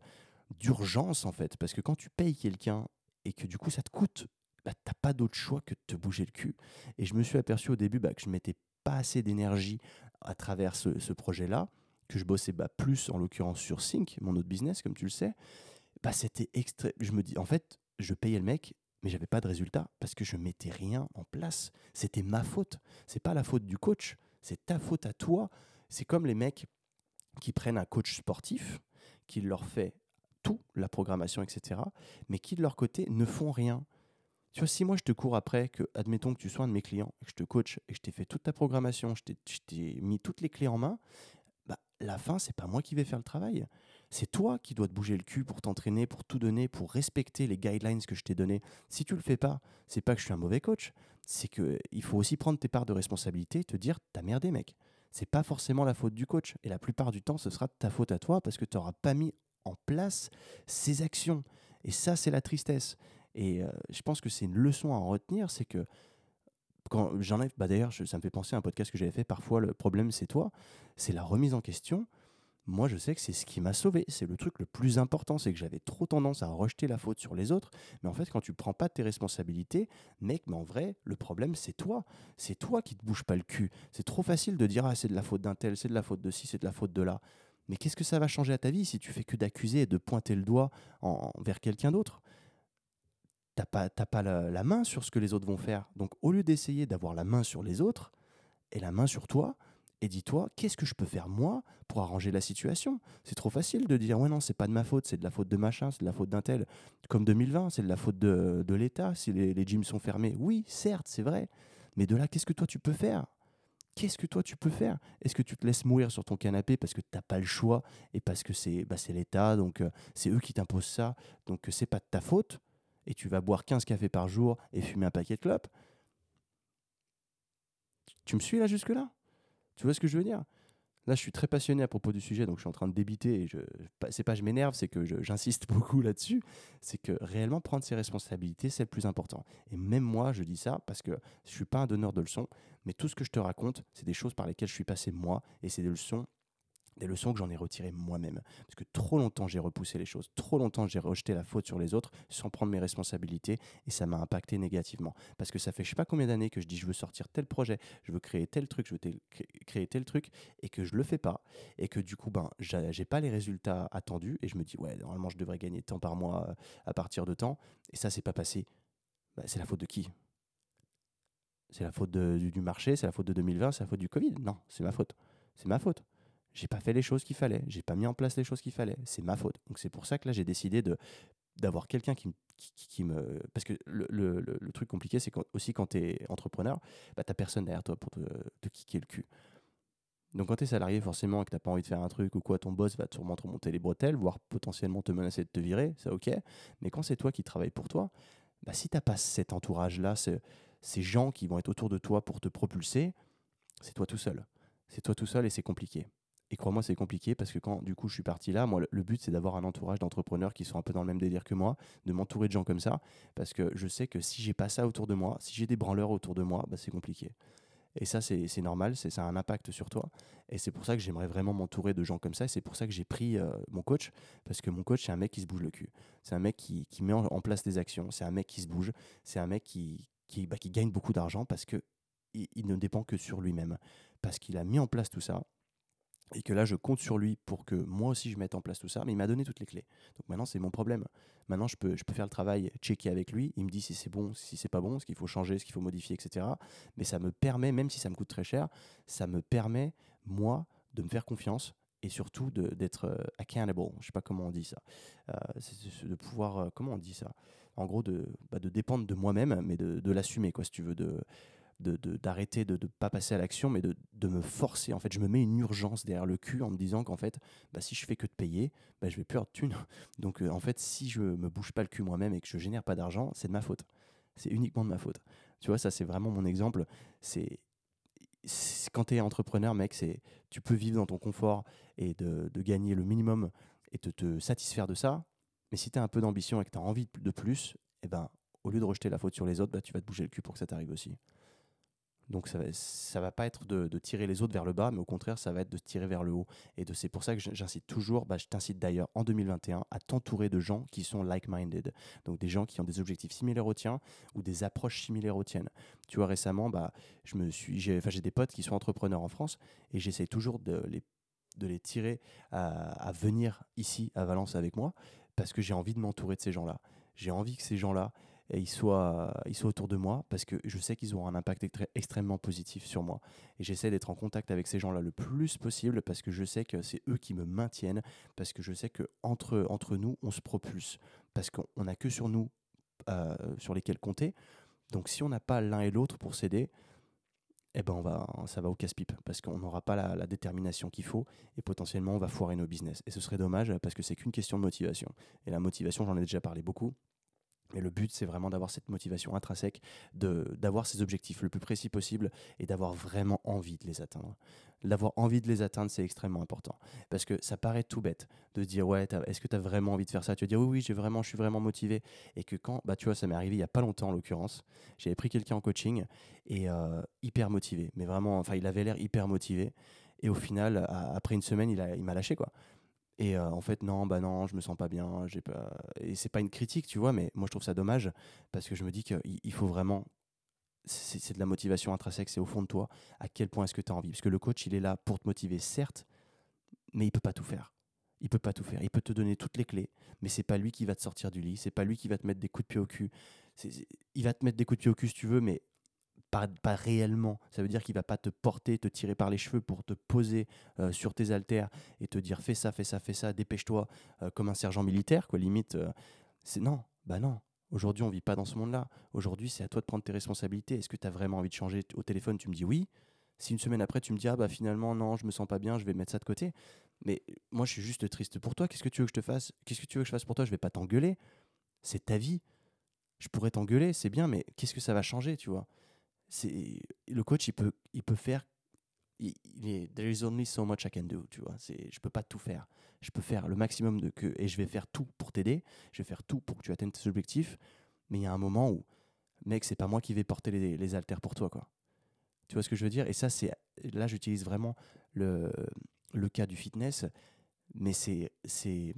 d'urgence en fait. Parce que quand tu payes quelqu'un et que du coup ça te coûte, bah, t'as pas d'autre choix que de te bouger le cul. Et je me suis aperçu au début bah, que je mettais pas assez d'énergie à travers ce, projet-là, que je bossais bah, plus en l'occurrence sur Sync, mon autre business, comme tu le sais. Bah, c'était extrême. Je me dis, en fait, je payais le mec, mais j'avais pas de résultat parce que je mettais rien en place. C'était ma faute. C'est pas la faute du coach, c'est ta faute à toi. C'est comme les mecs qui prennent un coach sportif, qui leur fait tout, la programmation, etc., mais qui de leur côté ne font rien. Tu vois, si moi je te cours après, que admettons que tu sois un de mes clients, que je te coach et que je t'ai fait toute ta programmation, je t'ai mis toutes les clés en main, bah, la fin, c'est pas moi qui vais faire le travail. C'est toi qui dois te bouger le cul pour t'entraîner, pour tout donner, pour respecter les guidelines que je t'ai donnés. Si tu le fais pas, c'est pas que je suis un mauvais coach, c'est que il faut aussi prendre tes parts de responsabilité et te dire t'as merdé mec. C'est pas forcément la faute du coach et la plupart du temps ce sera ta faute à toi parce que tu n'auras pas mis en place ses actions. Et ça, c'est la tristesse. Et euh, je pense que c'est une leçon à en retenir, c'est que quand j'en ai, bah d'ailleurs, ça me fait penser à un podcast que j'avais fait. Parfois, le problème, c'est toi. C'est la remise en question. Moi, je sais que c'est ce qui m'a sauvé. C'est le truc le plus important, c'est que j'avais trop tendance à rejeter la faute sur les autres. Mais en fait, quand tu prends pas tes responsabilités, mec, mais en vrai, le problème, c'est toi. C'est toi qui te bouges pas le cul. C'est trop facile de dire ah c'est de la faute d'un tel, c'est de la faute de ci, c'est de la faute de là. Mais qu'est-ce que ça va changer à ta vie si tu fais que d'accuser et de pointer le doigt en, vers quelqu'un d'autre? T'as pas, pas la, main sur ce que les autres vont faire. Donc au lieu d'essayer d'avoir la main sur les autres, et la main sur toi, et dis-toi, qu'est-ce que je peux faire moi pour arranger la situation? C'est trop facile de dire, ouais non, c'est pas de ma faute, c'est de la faute de machin, c'est de la faute d'un tel. Comme 2020, c'est de la faute de, de l'État si les, les gyms sont fermés. Oui, certes, c'est vrai. Mais de là, qu'est-ce que toi tu peux faire? Qu'est-ce que toi tu peux faire? Est-ce que tu te laisses mourir sur ton canapé parce que tu n'as pas le choix et parce que c'est bah, l'État, donc euh, c'est eux qui t'imposent ça, donc euh, c'est pas de ta faute et tu vas boire 15 cafés par jour et fumer un paquet de clopes? Tu me suis là jusque-là? Tu vois ce que je veux dire? Là, je suis très passionné à propos du sujet, donc je suis en train de débiter. Et je, c'est pas je m'énerve, c'est que j'insiste [laughs] beaucoup là-dessus. C'est que réellement prendre ses responsabilités, c'est le plus important. Et même moi, je dis ça parce que je suis pas un donneur de leçons, mais tout ce que je te raconte, c'est des choses par lesquelles je suis passé moi, et c'est des leçons des leçons que j'en ai retirées moi-même. Parce que trop longtemps j'ai repoussé les choses, trop longtemps j'ai rejeté la faute sur les autres sans prendre mes responsabilités et ça m'a impacté négativement. Parce que ça fait je sais pas combien d'années que je dis je veux sortir tel projet, je veux créer tel truc, je veux créer tel truc et que je le fais pas et que du coup ben j'ai pas les résultats attendus et je me dis ouais normalement je devrais gagner tant par mois euh, à partir de temps et ça c'est pas passé. Bah, c'est la faute de qui? C'est la faute du marché, c'est la faute de 2020, c'est la faute du Covid? Non, c'est ma faute. C'est ma faute j'ai pas fait les choses qu'il fallait, j'ai pas mis en place les choses qu'il fallait. C'est ma faute. Donc c'est pour ça que là j'ai décidé de d'avoir quelqu'un qui, me parce que le, le, truc compliqué c'est aussi quand tu es entrepreneur, bah t'as personne derrière toi pour te, te kicker le cul. Donc quand tu es salarié forcément et que t'as pas envie de faire un truc ou quoi, ton boss va sûrement te remonter les bretelles, voire potentiellement te menacer de te virer, c'est ok. Mais quand c'est toi qui travailles pour toi, bah si t'as pas cet entourage là, ces gens qui vont être autour de toi pour te propulser, c'est toi tout seul. C'est toi tout seul et c'est compliqué. Et crois-moi, c'est compliqué parce que quand du coup je suis parti là, moi le but c'est d'avoir un entourage d'entrepreneurs qui sont un peu dans le même délire que moi, de m'entourer de gens comme ça, parce que je sais que si j'ai pas ça autour de moi, si j'ai des branleurs autour de moi, bah, c'est compliqué. Et ça, c'est normal, ça a un impact sur toi. Et c'est pour ça que j'aimerais vraiment m'entourer de gens comme ça. Et c'est pour ça que j'ai pris euh, mon coach, parce que mon coach, c'est un mec qui se bouge le cul. C'est un mec qui, met en, place des actions. C'est un mec qui se bouge. C'est un mec bah, qui gagne beaucoup d'argent parce qu'il il ne dépend que sur lui-même. Parce qu'il a mis en place tout ça et que là je compte sur lui pour que moi aussi je mette en place tout ça, mais il m'a donné toutes les clés. Donc maintenant c'est mon problème. Maintenant je peux, je peux faire le travail, checker avec lui, il me dit si c'est bon, si c'est pas bon, ce qu'il faut changer, ce qu'il faut modifier, etc. Mais ça me permet, même si ça me coûte très cher, ça me permet moi de me faire confiance et surtout d'être euh, accountable. Je sais pas comment on dit ça. Euh, de pouvoir, euh, comment on dit ça? En gros, de, bah, de dépendre de moi-même, mais de, de l'assumer, quoi, si tu veux, de d'arrêter de ne pas passer à l'action, mais de, de, me forcer. En fait, je me mets une urgence derrière le cul en me disant qu'en fait, bah, si je fais que de payer, bah, je vais plus avoir de thunes. [laughs] Donc, en fait, si je me bouge pas le cul moi-même et que je génère pas d'argent, c'est de ma faute. C'est uniquement de ma faute. Tu vois, ça, c'est vraiment mon exemple. C'est quand tu es entrepreneur, mec, c'est tu peux vivre dans ton confort et de, gagner le minimum et de te satisfaire de ça. Mais si tu as un peu d'ambition et que tu as envie de plus, eh ben, au lieu de rejeter la faute sur les autres, bah, tu vas te bouger le cul pour que ça t'arrive aussi. Donc ça va, va pas être de, tirer les autres vers le bas, mais au contraire, ça va être de tirer vers le haut. Et c'est pour ça que j'incite toujours, bah, je t'incite d'ailleurs en 2021 à t'entourer de gens qui sont like-minded. Donc des gens qui ont des objectifs similaires aux tiens ou des approches similaires aux tiennes. Tu vois, récemment, bah, j'ai, j'ai des potes qui sont entrepreneurs en France et j'essaie toujours de les, de les tirer à venir ici à Valence avec moi parce que j'ai envie de m'entourer de ces gens-là. J'ai envie que ces gens-là, et ils soient, ils soient autour de moi parce que je sais qu'ils auront un impact extrêmement positif sur moi. Et j'essaie d'être en contact avec ces gens-là le plus possible parce que je sais que c'est eux qui me maintiennent, parce que je sais que entre, entre nous, on se propulse, parce qu'on n'a que sur nous euh, sur lesquels compter. Donc si on n'a pas l'un et l'autre pour s'aider, eh ben on va, ça va au casse-pipe parce qu'on n'aura pas la, la détermination qu'il faut et potentiellement on va foirer nos business. Et ce serait dommage parce que c'est qu'une question de motivation. Et la motivation, j'en ai déjà parlé beaucoup, mais le but, c'est vraiment d'avoir cette motivation intrinsèque, d'avoir ces objectifs le plus précis possible et d'avoir vraiment envie de les atteindre. D'avoir envie de les atteindre, c'est extrêmement important. Parce que ça paraît tout bête de dire, ouais, est-ce que tu as vraiment envie de faire ça? Tu vas dire, oui, oui, j'ai vraiment, je suis vraiment motivé. Et que quand, bah, tu vois, ça m'est arrivé il n'y a pas longtemps en l'occurrence, j'avais pris quelqu'un en coaching et euh, hyper motivé. Mais vraiment, enfin, il avait l'air hyper motivé. Et au final, après une semaine, il m'a lâché, quoi. Et euh, en fait, non, bah non, je me sens pas bien. J'ai pas... Et c'est pas une critique, tu vois, mais moi je trouve ça dommage parce que je me dis qu'il faut vraiment. C'est de la motivation intrinsèque, c'est au fond de toi. À quel point est-ce que tu as envie? Parce que le coach, il est là pour te motiver, certes, mais il peut pas tout faire. Il peut pas tout faire. Il peut te donner toutes les clés, mais c'est pas lui qui va te sortir du lit. C'est pas lui qui va te mettre des coups de pied au cul. il va te mettre des coups de pied au cul si tu veux, mais pas, réellement. Ça veut dire qu'il va pas te porter, te tirer par les cheveux pour te poser euh, sur tes haltères et te dire fais ça, fais ça, fais ça, dépêche-toi, euh, comme un sergent militaire, quoi, limite. Euh, c'est non, bah non. Aujourd'hui, on vit pas dans ce monde-là. Aujourd'hui, c'est à toi de prendre tes responsabilités. Est-ce que tu as vraiment envie de changer Au téléphone, tu me dis oui. Si une semaine après, tu me dis ah bah finalement non, je me sens pas bien, je vais mettre ça de côté. Mais moi, je suis juste triste pour toi. Qu'est-ce que tu veux que je te fasse? Qu'est-ce que tu veux que je fasse pour toi? Je vais pas t'engueuler. C'est ta vie. Je pourrais t'engueuler, c'est bien, mais qu'est-ce que ça va changer, tu vois? C'est le coach il peut il peut faire il, est there is only so much I can do tu vois. C'est je peux pas tout faire. Je peux faire le maximum de que et je vais faire tout pour t'aider. Je vais faire tout pour que tu atteignes tes objectifs. Mais il y a un moment où mec c'est pas moi qui vais porter les, les haltères pour toi quoi. Tu vois ce que je veux dire? Et ça c'est là j'utilise vraiment le le cas du fitness. Mais c'est c'est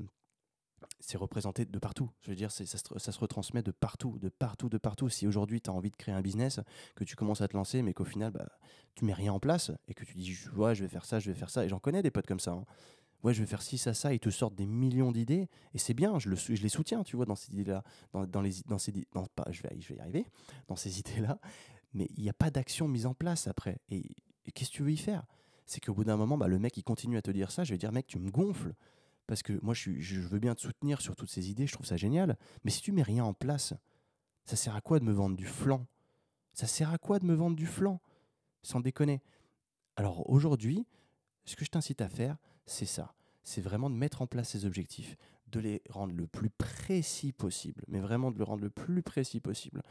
c'est représenté de partout. Je veux dire, ça se, ça se, retransmet de partout, de partout, de partout. Si aujourd'hui tu as envie de créer un business, que tu commences à te lancer, mais qu'au final, bah, tu mets rien en place et que tu dis, ouais, je vais faire ça, je vais faire ça. Et j'en connais des potes comme ça. Hein. Ouais, je vais faire ci, ça, ça. Ils te sortent des millions d'idées et c'est bien, je, le, je les soutiens, tu vois, dans ces idées-là. Dans, dans, dans ces, dans, je, vais, je vais y arriver, dans ces idées-là. Mais il n'y a pas d'action mise en place après. Et, qu'est-ce que tu veux y faire? C'est qu'au bout d'un moment, bah, le mec, il continue à te dire ça. Je vais dire, mec, tu me gonfles parce que moi, je, veux bien te soutenir sur toutes ces idées, je trouve ça génial. Mais si tu mets rien en place, ça sert à quoi de me vendre du flanc Ça sert à quoi de me vendre du flanc Sans déconner. Alors aujourd'hui, ce que je t'incite à faire, c'est ça. C'est vraiment de mettre en place ces objectifs, de les rendre le plus précis possible, mais vraiment de le rendre le plus précis possible.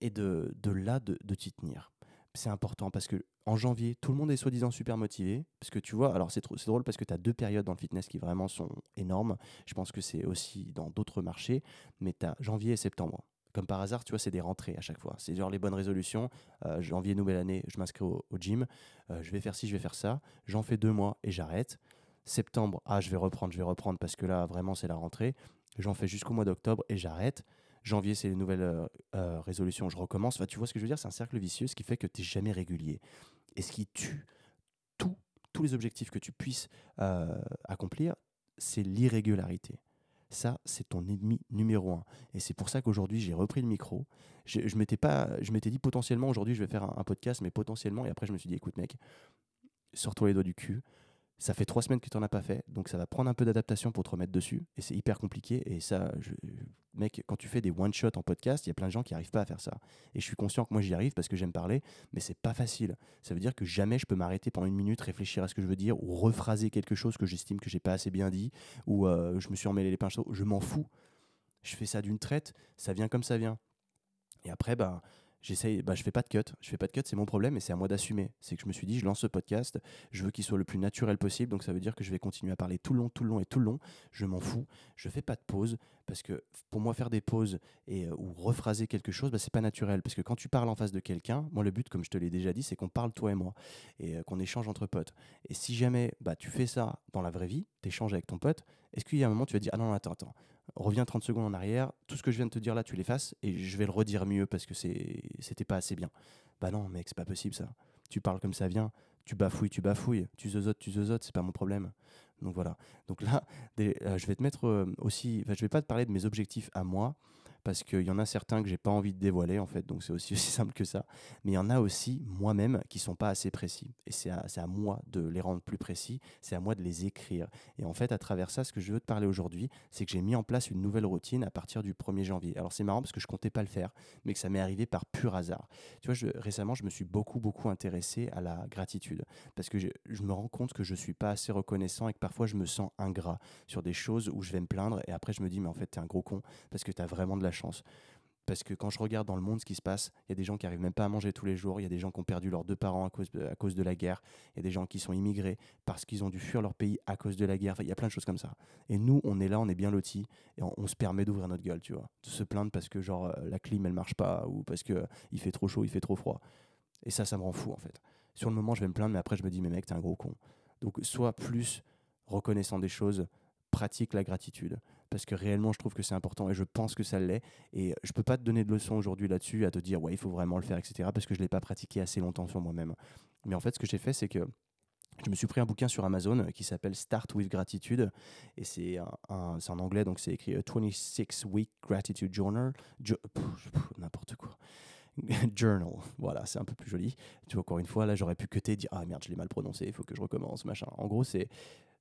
Et de, là, de t'y tenir c'est important parce que en janvier, tout le monde est soi-disant super motivé. Parce que tu vois, alors c'est drôle parce que tu as deux périodes dans le fitness qui vraiment sont énormes. Je pense que c'est aussi dans d'autres marchés. Mais tu as janvier et septembre. Comme par hasard, tu vois, c'est des rentrées à chaque fois. C'est genre les bonnes résolutions. Euh, janvier, nouvelle année, je m'inscris au, gym. Euh, je vais faire ci, je vais faire ça. J'en fais deux mois et j'arrête. Septembre, ah, je vais reprendre, je vais reprendre parce que là, vraiment, c'est la rentrée. J'en fais jusqu'au mois d'octobre et j'arrête. Janvier, c'est les nouvelles euh, euh, résolutions, je recommence. Enfin, tu vois ce que je veux dire? C'est un cercle vicieux, ce qui fait que tu n'es jamais régulier. Et ce qui tue tous les objectifs que tu puisses euh, accomplir, c'est l'irrégularité. Ça, c'est ton ennemi numéro un. Et c'est pour ça qu'aujourd'hui, j'ai repris le micro. Je, m'étais je m'étais dit potentiellement aujourd'hui, je vais faire un, un podcast, mais potentiellement. Et après, je me suis dit, écoute, mec, sors-toi les doigts du cul. Ça fait trois semaines que tu n'en as pas fait, donc ça va prendre un peu d'adaptation pour te remettre dessus. Et c'est hyper compliqué. Et ça, je- mec, quand tu fais des one-shot en podcast, il y a plein de gens qui n'arrivent pas à faire ça. Et je suis conscient que moi j'y arrive parce que j'aime parler, mais c'est pas facile. Ça veut dire que jamais je peux m'arrêter pendant une minute, réfléchir à ce que je veux dire, ou rephraser quelque chose que j'estime que j'ai pas assez bien dit, ou euh, je me suis emmêlé les pinceaux. Je m'en fous. Je fais ça d'une traite, ça vient comme ça vient. Et après, bah, j'essaye, bah, je fais pas de cut. Je fais pas de cut, c'est mon problème et c'est à moi d'assumer. C'est que je me suis dit, je lance ce podcast, je veux qu'il soit le plus naturel possible, donc ça veut dire que je vais continuer à parler tout le long, tout le long et tout le long. Je m'en fous. Je fais pas de pause parce que pour moi, faire des pauses et, euh, ou rephraser quelque chose, bah, c'est pas naturel. Parce que quand tu parles en face de quelqu'un, moi, le but, comme je te l'ai déjà dit, c'est qu'on parle toi et moi et euh, qu'on échange entre potes. Et si jamais bah, tu fais ça dans la vraie vie, tu échanges avec ton pote, est-ce qu'il y a un moment tu vas dire, ah non, attends, attends, reviens 30 secondes en arrière, tout ce que je viens de te dire là, tu l'effaces et je vais le redire mieux parce que c'était pas assez bien. Bah non, mec, c'est pas possible ça. Tu parles comme ça vient, tu bafouilles, tu bafouilles, tu zozotes, tu zozotes, c'est pas mon problème. Donc voilà. Donc là, euh, je vais te mettre euh, aussi, je vais pas te parler de mes objectifs à moi parce qu'il y en a certains que j'ai pas envie de dévoiler en fait, donc c'est aussi [laughs] simple que ça. Mais il y en a aussi moi-même qui sont pas assez précis et c'est à, moi de les rendre plus précis, c'est à moi de les écrire. Et en fait, à travers ça, ce que je veux te parler aujourd'hui, c'est que j'ai mis en place une nouvelle routine à partir du 1er janvier. Alors c'est marrant parce que je comptais pas le faire, mais que ça m'est arrivé par pur hasard. Tu vois, récemment, je me suis beaucoup, beaucoup intéressé à la gratitude parce que je, me rends compte que je suis pas assez reconnaissant et que parfois je me sens ingrat sur des choses où je vais me plaindre et après je me dis, mais en fait, tu es un gros con parce que tu as vraiment de la chance. Parce que quand je regarde dans le monde ce qui se passe, il y a des gens qui arrivent même pas à manger tous les jours, il y a des gens qui ont perdu leurs deux parents à cause de, la guerre, il y a des gens qui sont immigrés parce qu'ils ont dû fuir leur pays à cause de la guerre, il y a plein de choses comme ça. Et nous, on est là, on est bien lotis, et on, on se permet d'ouvrir notre gueule, tu vois. De se plaindre parce que genre euh, la clim elle marche pas, ou parce que euh, il fait trop chaud, il fait trop froid. Et ça, ça me rend fou en fait. Sur le moment, je vais me plaindre, mais après je me dis, mais mec, t'es un gros con. Donc sois plus reconnaissant des choses, pratique la gratitude. Parce que réellement, je trouve que c'est important et je pense que ça l'est. Et je peux pas te donner de leçons aujourd'hui là-dessus, à te dire, ouais, il faut vraiment le faire, etc. Parce que je l'ai pas pratiqué assez longtemps sur moi-même. Mais en fait, ce que j'ai fait, c'est que je me suis pris un bouquin sur Amazon euh, qui s'appelle Start with Gratitude. Et c'est en anglais, donc c'est écrit euh, 26 Week Gratitude Journal. N'importe quoi. [laughs] Journal, voilà, c'est un peu plus joli. Tu vois, encore une fois, là, j'aurais pu que dire Ah merde, je l'ai mal prononcé, il faut que je recommence, machin. En gros, c'est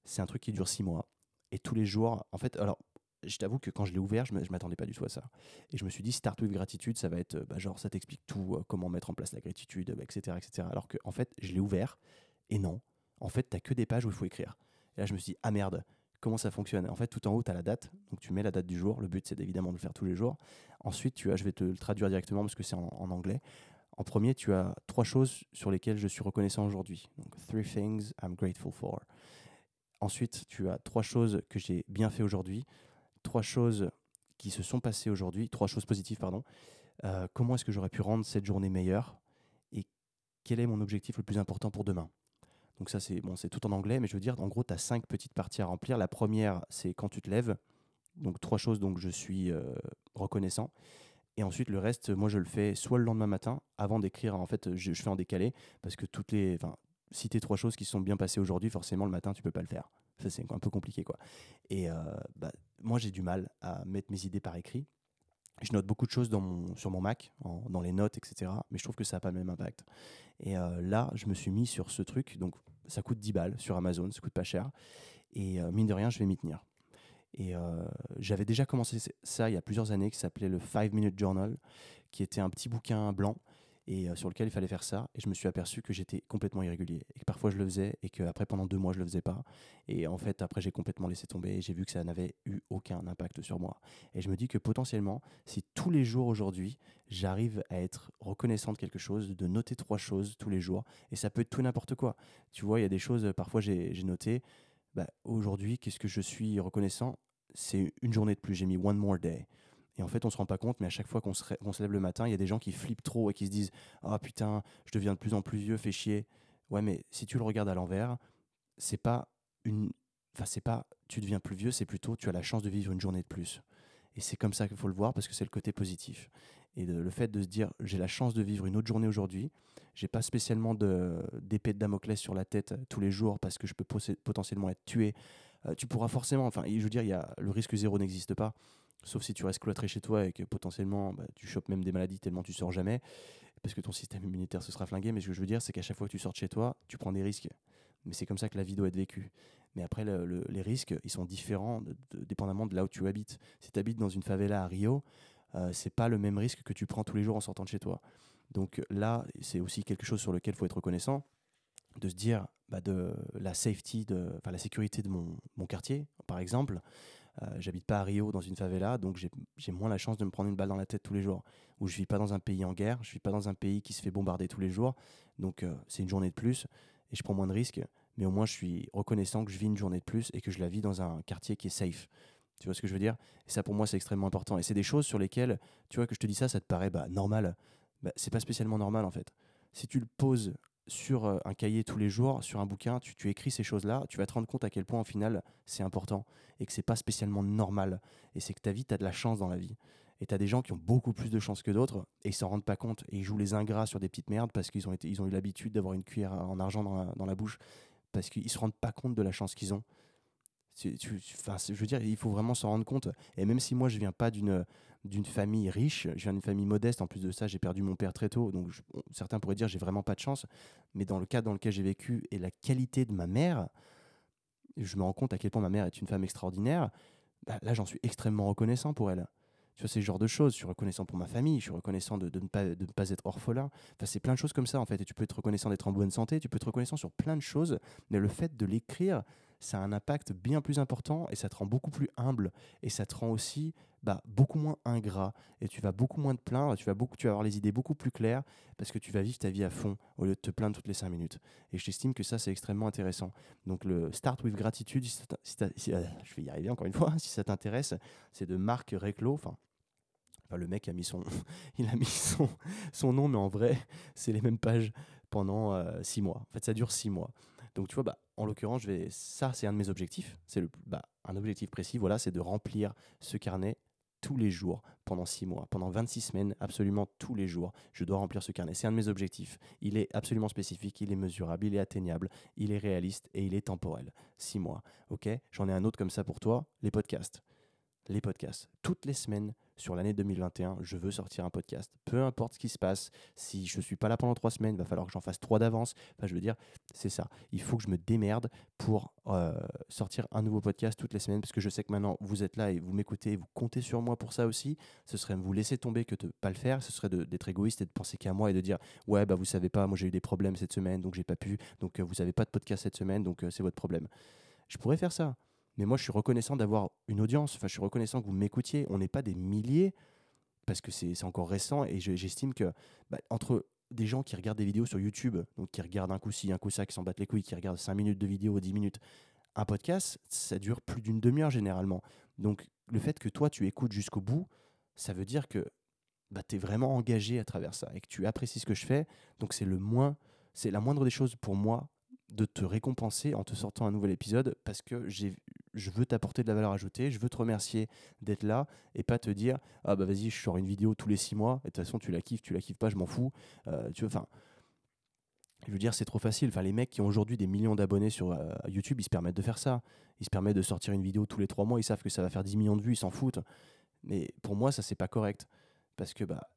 c'est un truc qui dure six mois. Et tous les jours, en fait, alors, je t'avoue que quand je l'ai ouvert, je ne m'attendais pas du tout à ça. Et je me suis dit, Start with Gratitude, ça va être, bah, genre, ça t'explique tout, euh, comment mettre en place la gratitude, etc., etc. Alors que, en fait, je l'ai ouvert, et non. En fait, tu que des pages où il faut écrire. Et là, je me suis dit, ah merde, comment ça fonctionne? En fait, tout en haut, tu as la date. Donc, tu mets la date du jour. Le but, c'est évidemment de le faire tous les jours. Ensuite, tu as, je vais te le traduire directement parce que c'est en, en anglais. En premier, tu as trois choses sur lesquelles je suis reconnaissant aujourd'hui. Donc, three things I'm grateful for. Ensuite, tu as trois choses que j'ai bien fait aujourd'hui, trois choses qui se sont passées aujourd'hui, trois choses positives, pardon. Euh, comment est-ce que j'aurais pu rendre cette journée meilleure et quel est mon objectif le plus important pour demain? Donc ça, c'est bon, tout en anglais, mais je veux dire, en gros, tu as cinq petites parties à remplir. La première, c'est quand tu te lèves. Donc trois choses dont je suis euh, reconnaissant. Et ensuite, le reste, moi, je le fais soit le lendemain matin, avant d'écrire. En fait, je, fais en décalé parce que toutes les, citer trois choses qui se sont bien passées aujourd'hui, forcément, le matin, tu peux pas le faire. Ça, c'est un peu compliqué, quoi. Et euh, bah, moi, j'ai du mal à mettre mes idées par écrit. Je note beaucoup de choses dans mon, sur mon Mac, dans les notes, etc. Mais je trouve que ça n'a pas le même impact. Et euh, là, je me suis mis sur ce truc. Donc, ça coûte 10 balles sur Amazon, ça coûte pas cher. Et euh, mine de rien, je vais m'y tenir. Et j'avais déjà commencé ça il y a plusieurs années, qui s'appelait le 5 Minute Journal, qui était un petit bouquin blanc et euh, sur lequel il fallait faire ça. Et je me suis aperçu que j'étais complètement irrégulier et que parfois je le faisais et qu'après pendant deux mois je le faisais pas. Et en fait après j'ai complètement laissé tomber et j'ai vu que ça n'avait eu aucun impact sur moi. Et je me dis que potentiellement, si tous les jours aujourd'hui j'arrive à être reconnaissant de quelque chose, de noter trois choses tous les jours, et ça peut être tout n'importe quoi. Tu vois, il y a des choses, parfois j'ai j'ai noté, bah, aujourd'hui, qu'est-ce que je suis reconnaissant? C'est une journée de plus, j'ai mis one more day. Et en fait, on se rend pas compte, mais à chaque fois qu'on se, ré- qu'on se lève le matin, il y a des gens qui flippent trop et qui se disent Ah putain, je deviens de plus en plus vieux, fais chier. Ouais, mais si tu le regardes à l'envers, c'est pas une. Enfin, c'est pas tu deviens plus vieux, c'est plutôt tu as la chance de vivre une journée de plus. Et c'est comme ça qu'il faut le voir parce que c'est le côté positif. Et le fait de se dire, j'ai la chance de vivre une autre journée aujourd'hui, j'ai pas spécialement d'épée de, Damoclès sur la tête euh, tous les jours parce que je peux potentiellement être tué. Euh, tu pourras forcément, enfin, je veux dire, y a, le risque zéro n'existe pas, sauf si tu restes cloîtré chez toi et que potentiellement bah, tu chopes même des maladies tellement tu sors jamais, parce que ton système immunitaire se sera flingué. Mais ce que je veux dire, c'est qu'à chaque fois que tu sors de chez toi, tu prends des risques. Mais c'est comme ça que la vie doit être vécue. Mais après, les risques, ils sont différents dépendamment de là où tu habites. Si tu habites dans une favela à Rio, euh, c'est pas le même risque que tu prends tous les jours en sortant de chez toi. Donc là, c'est aussi quelque chose sur lequel il faut être reconnaissant, de se dire bah, de la safety, de, la sécurité de mon quartier, par exemple. Euh, j'habite pas à Rio dans une favela, donc j'ai moins la chance de me prendre une balle dans la tête tous les jours. Ou je vis pas dans un pays en guerre, je vis pas dans un pays qui se fait bombarder tous les jours. Donc euh, c'est une journée de plus et je prends moins de risques. Mais au moins je suis reconnaissant que je vis une journée de plus et que je la vis dans un quartier qui est safe. Tu vois ce que je veux dire? Et ça, pour moi, c'est extrêmement important. Et c'est des choses sur lesquelles, tu vois, que je te dis ça, ça te paraît bah, normal. Bah, c'est pas spécialement normal, en fait. Si tu le poses sur euh, un cahier tous les jours, sur un bouquin, tu, tu écris ces choses-là, tu vas te rendre compte à quel point, au final, c'est important et que c'est pas spécialement normal. Et c'est que ta vie, tu as de la chance dans la vie. Et tu as des gens qui ont beaucoup plus de chance que d'autres et ils s'en rendent pas compte. Et ils jouent les ingrats sur des petites merdes parce qu'ils ont, ont eu l'habitude d'avoir une cuillère en argent dans la, bouche parce qu'ils se rendent pas compte de la chance qu'ils ont je veux dire, il faut vraiment s'en rendre compte. Et même si moi, je viens pas d'une d'une famille riche, je viens d'une famille modeste. En plus de ça, j'ai perdu mon père très tôt, donc certains pourraient dire j'ai vraiment pas de chance. Mais dans le cas dans lequel j'ai vécu et la qualité de ma mère, je me rends compte à quel point ma mère est une femme extraordinaire. Bah, là, j'en suis extrêmement reconnaissant pour elle. Tu vois, c'est ce genre de choses. Je suis reconnaissant pour ma famille, je suis reconnaissant de, de ne, pas, de ne pas être orphelin. Enfin, c'est plein de choses comme ça, en fait. Et tu peux être reconnaissant d'être en bonne santé, tu peux être reconnaissant sur plein de choses. Mais le fait de l'écrire, ça a un impact bien plus important et ça te rend beaucoup plus humble et ça te rend aussi bah, beaucoup moins ingrat et tu vas beaucoup moins te plaindre, tu vas, beaucoup, tu vas avoir les idées beaucoup plus claires parce que tu vas vivre ta vie à fond au lieu de te plaindre toutes les cinq minutes. Et j'estime que ça, c'est extrêmement intéressant. Donc le Start with Gratitude, euh, je vais y arriver encore une fois, [laughs] si ça t'intéresse, c'est de Marc Reclo, enfin le mec a mis son, [laughs] il a mis son, son nom, mais en vrai, c'est les mêmes pages pendant euh, six mois. En fait, ça dure six mois. Donc, tu vois, bah, en l'occurrence, je vais, ça, c'est un de mes objectifs. C'est le, bah, un objectif précis, voilà, c'est de remplir ce carnet tous les jours pendant six mois, pendant 26 semaines, absolument tous les jours, je dois remplir ce carnet. C'est un de mes objectifs. Il est absolument spécifique, il est mesurable, il est atteignable, il est réaliste et il est temporel. Six mois, ok? J'en ai un autre comme ça pour toi, les podcasts. Les podcasts. Toutes les semaines, sur l'année 2021, je veux sortir un podcast. Peu importe ce qui se passe, si je ne suis pas là pendant trois semaines, il va falloir que j'en fasse trois d'avance. Enfin, je veux dire, c'est ça. Il faut que je me démerde pour euh, sortir un nouveau podcast toutes les semaines, parce que je sais que maintenant, vous êtes là et vous m'écoutez, vous comptez sur moi pour ça aussi. Ce serait vous laisser tomber que de ne pas le faire. Ce serait d'être égoïste et de penser qu'à moi et de dire, ouais, bah vous savez pas, moi j'ai eu des problèmes cette semaine, donc j'ai pas pu. Donc euh, vous n'avez pas de podcast cette semaine, donc euh, c'est votre problème. Je pourrais faire ça. Mais moi, je suis reconnaissant d'avoir une audience. Enfin, je suis reconnaissant que vous m'écoutiez. On n'est pas des milliers parce que c'est encore récent et j'estime que bah, entre des gens qui regardent des vidéos sur YouTube, donc qui regardent un coup ci, un coup ça, qui s'en battent les couilles, qui regardent 5 minutes de vidéo, 10 minutes, un podcast, ça dure plus d'une demi-heure généralement. Donc le fait que toi tu écoutes jusqu'au bout, ça veut dire que bah, tu es vraiment engagé à travers ça et que tu apprécies ce que je fais. Donc c'est le moins, c'est la moindre des choses pour moi de te récompenser en te sortant un nouvel épisode parce que j'ai je veux t'apporter de la valeur ajoutée, je veux te remercier d'être là et pas te dire ah bah vas-y je sors une vidéo tous les six mois et de toute façon tu la kiffes, tu la kiffes pas, je m'en fous. Euh, enfin, je veux dire c'est trop facile. Enfin les mecs qui ont aujourd'hui des millions d'abonnés sur euh, YouTube, ils se permettent de faire ça. Ils se permettent de sortir une vidéo tous les trois mois, ils savent que ça va faire 10 millions de vues, ils s'en foutent. Mais pour moi ça c'est pas correct parce que bah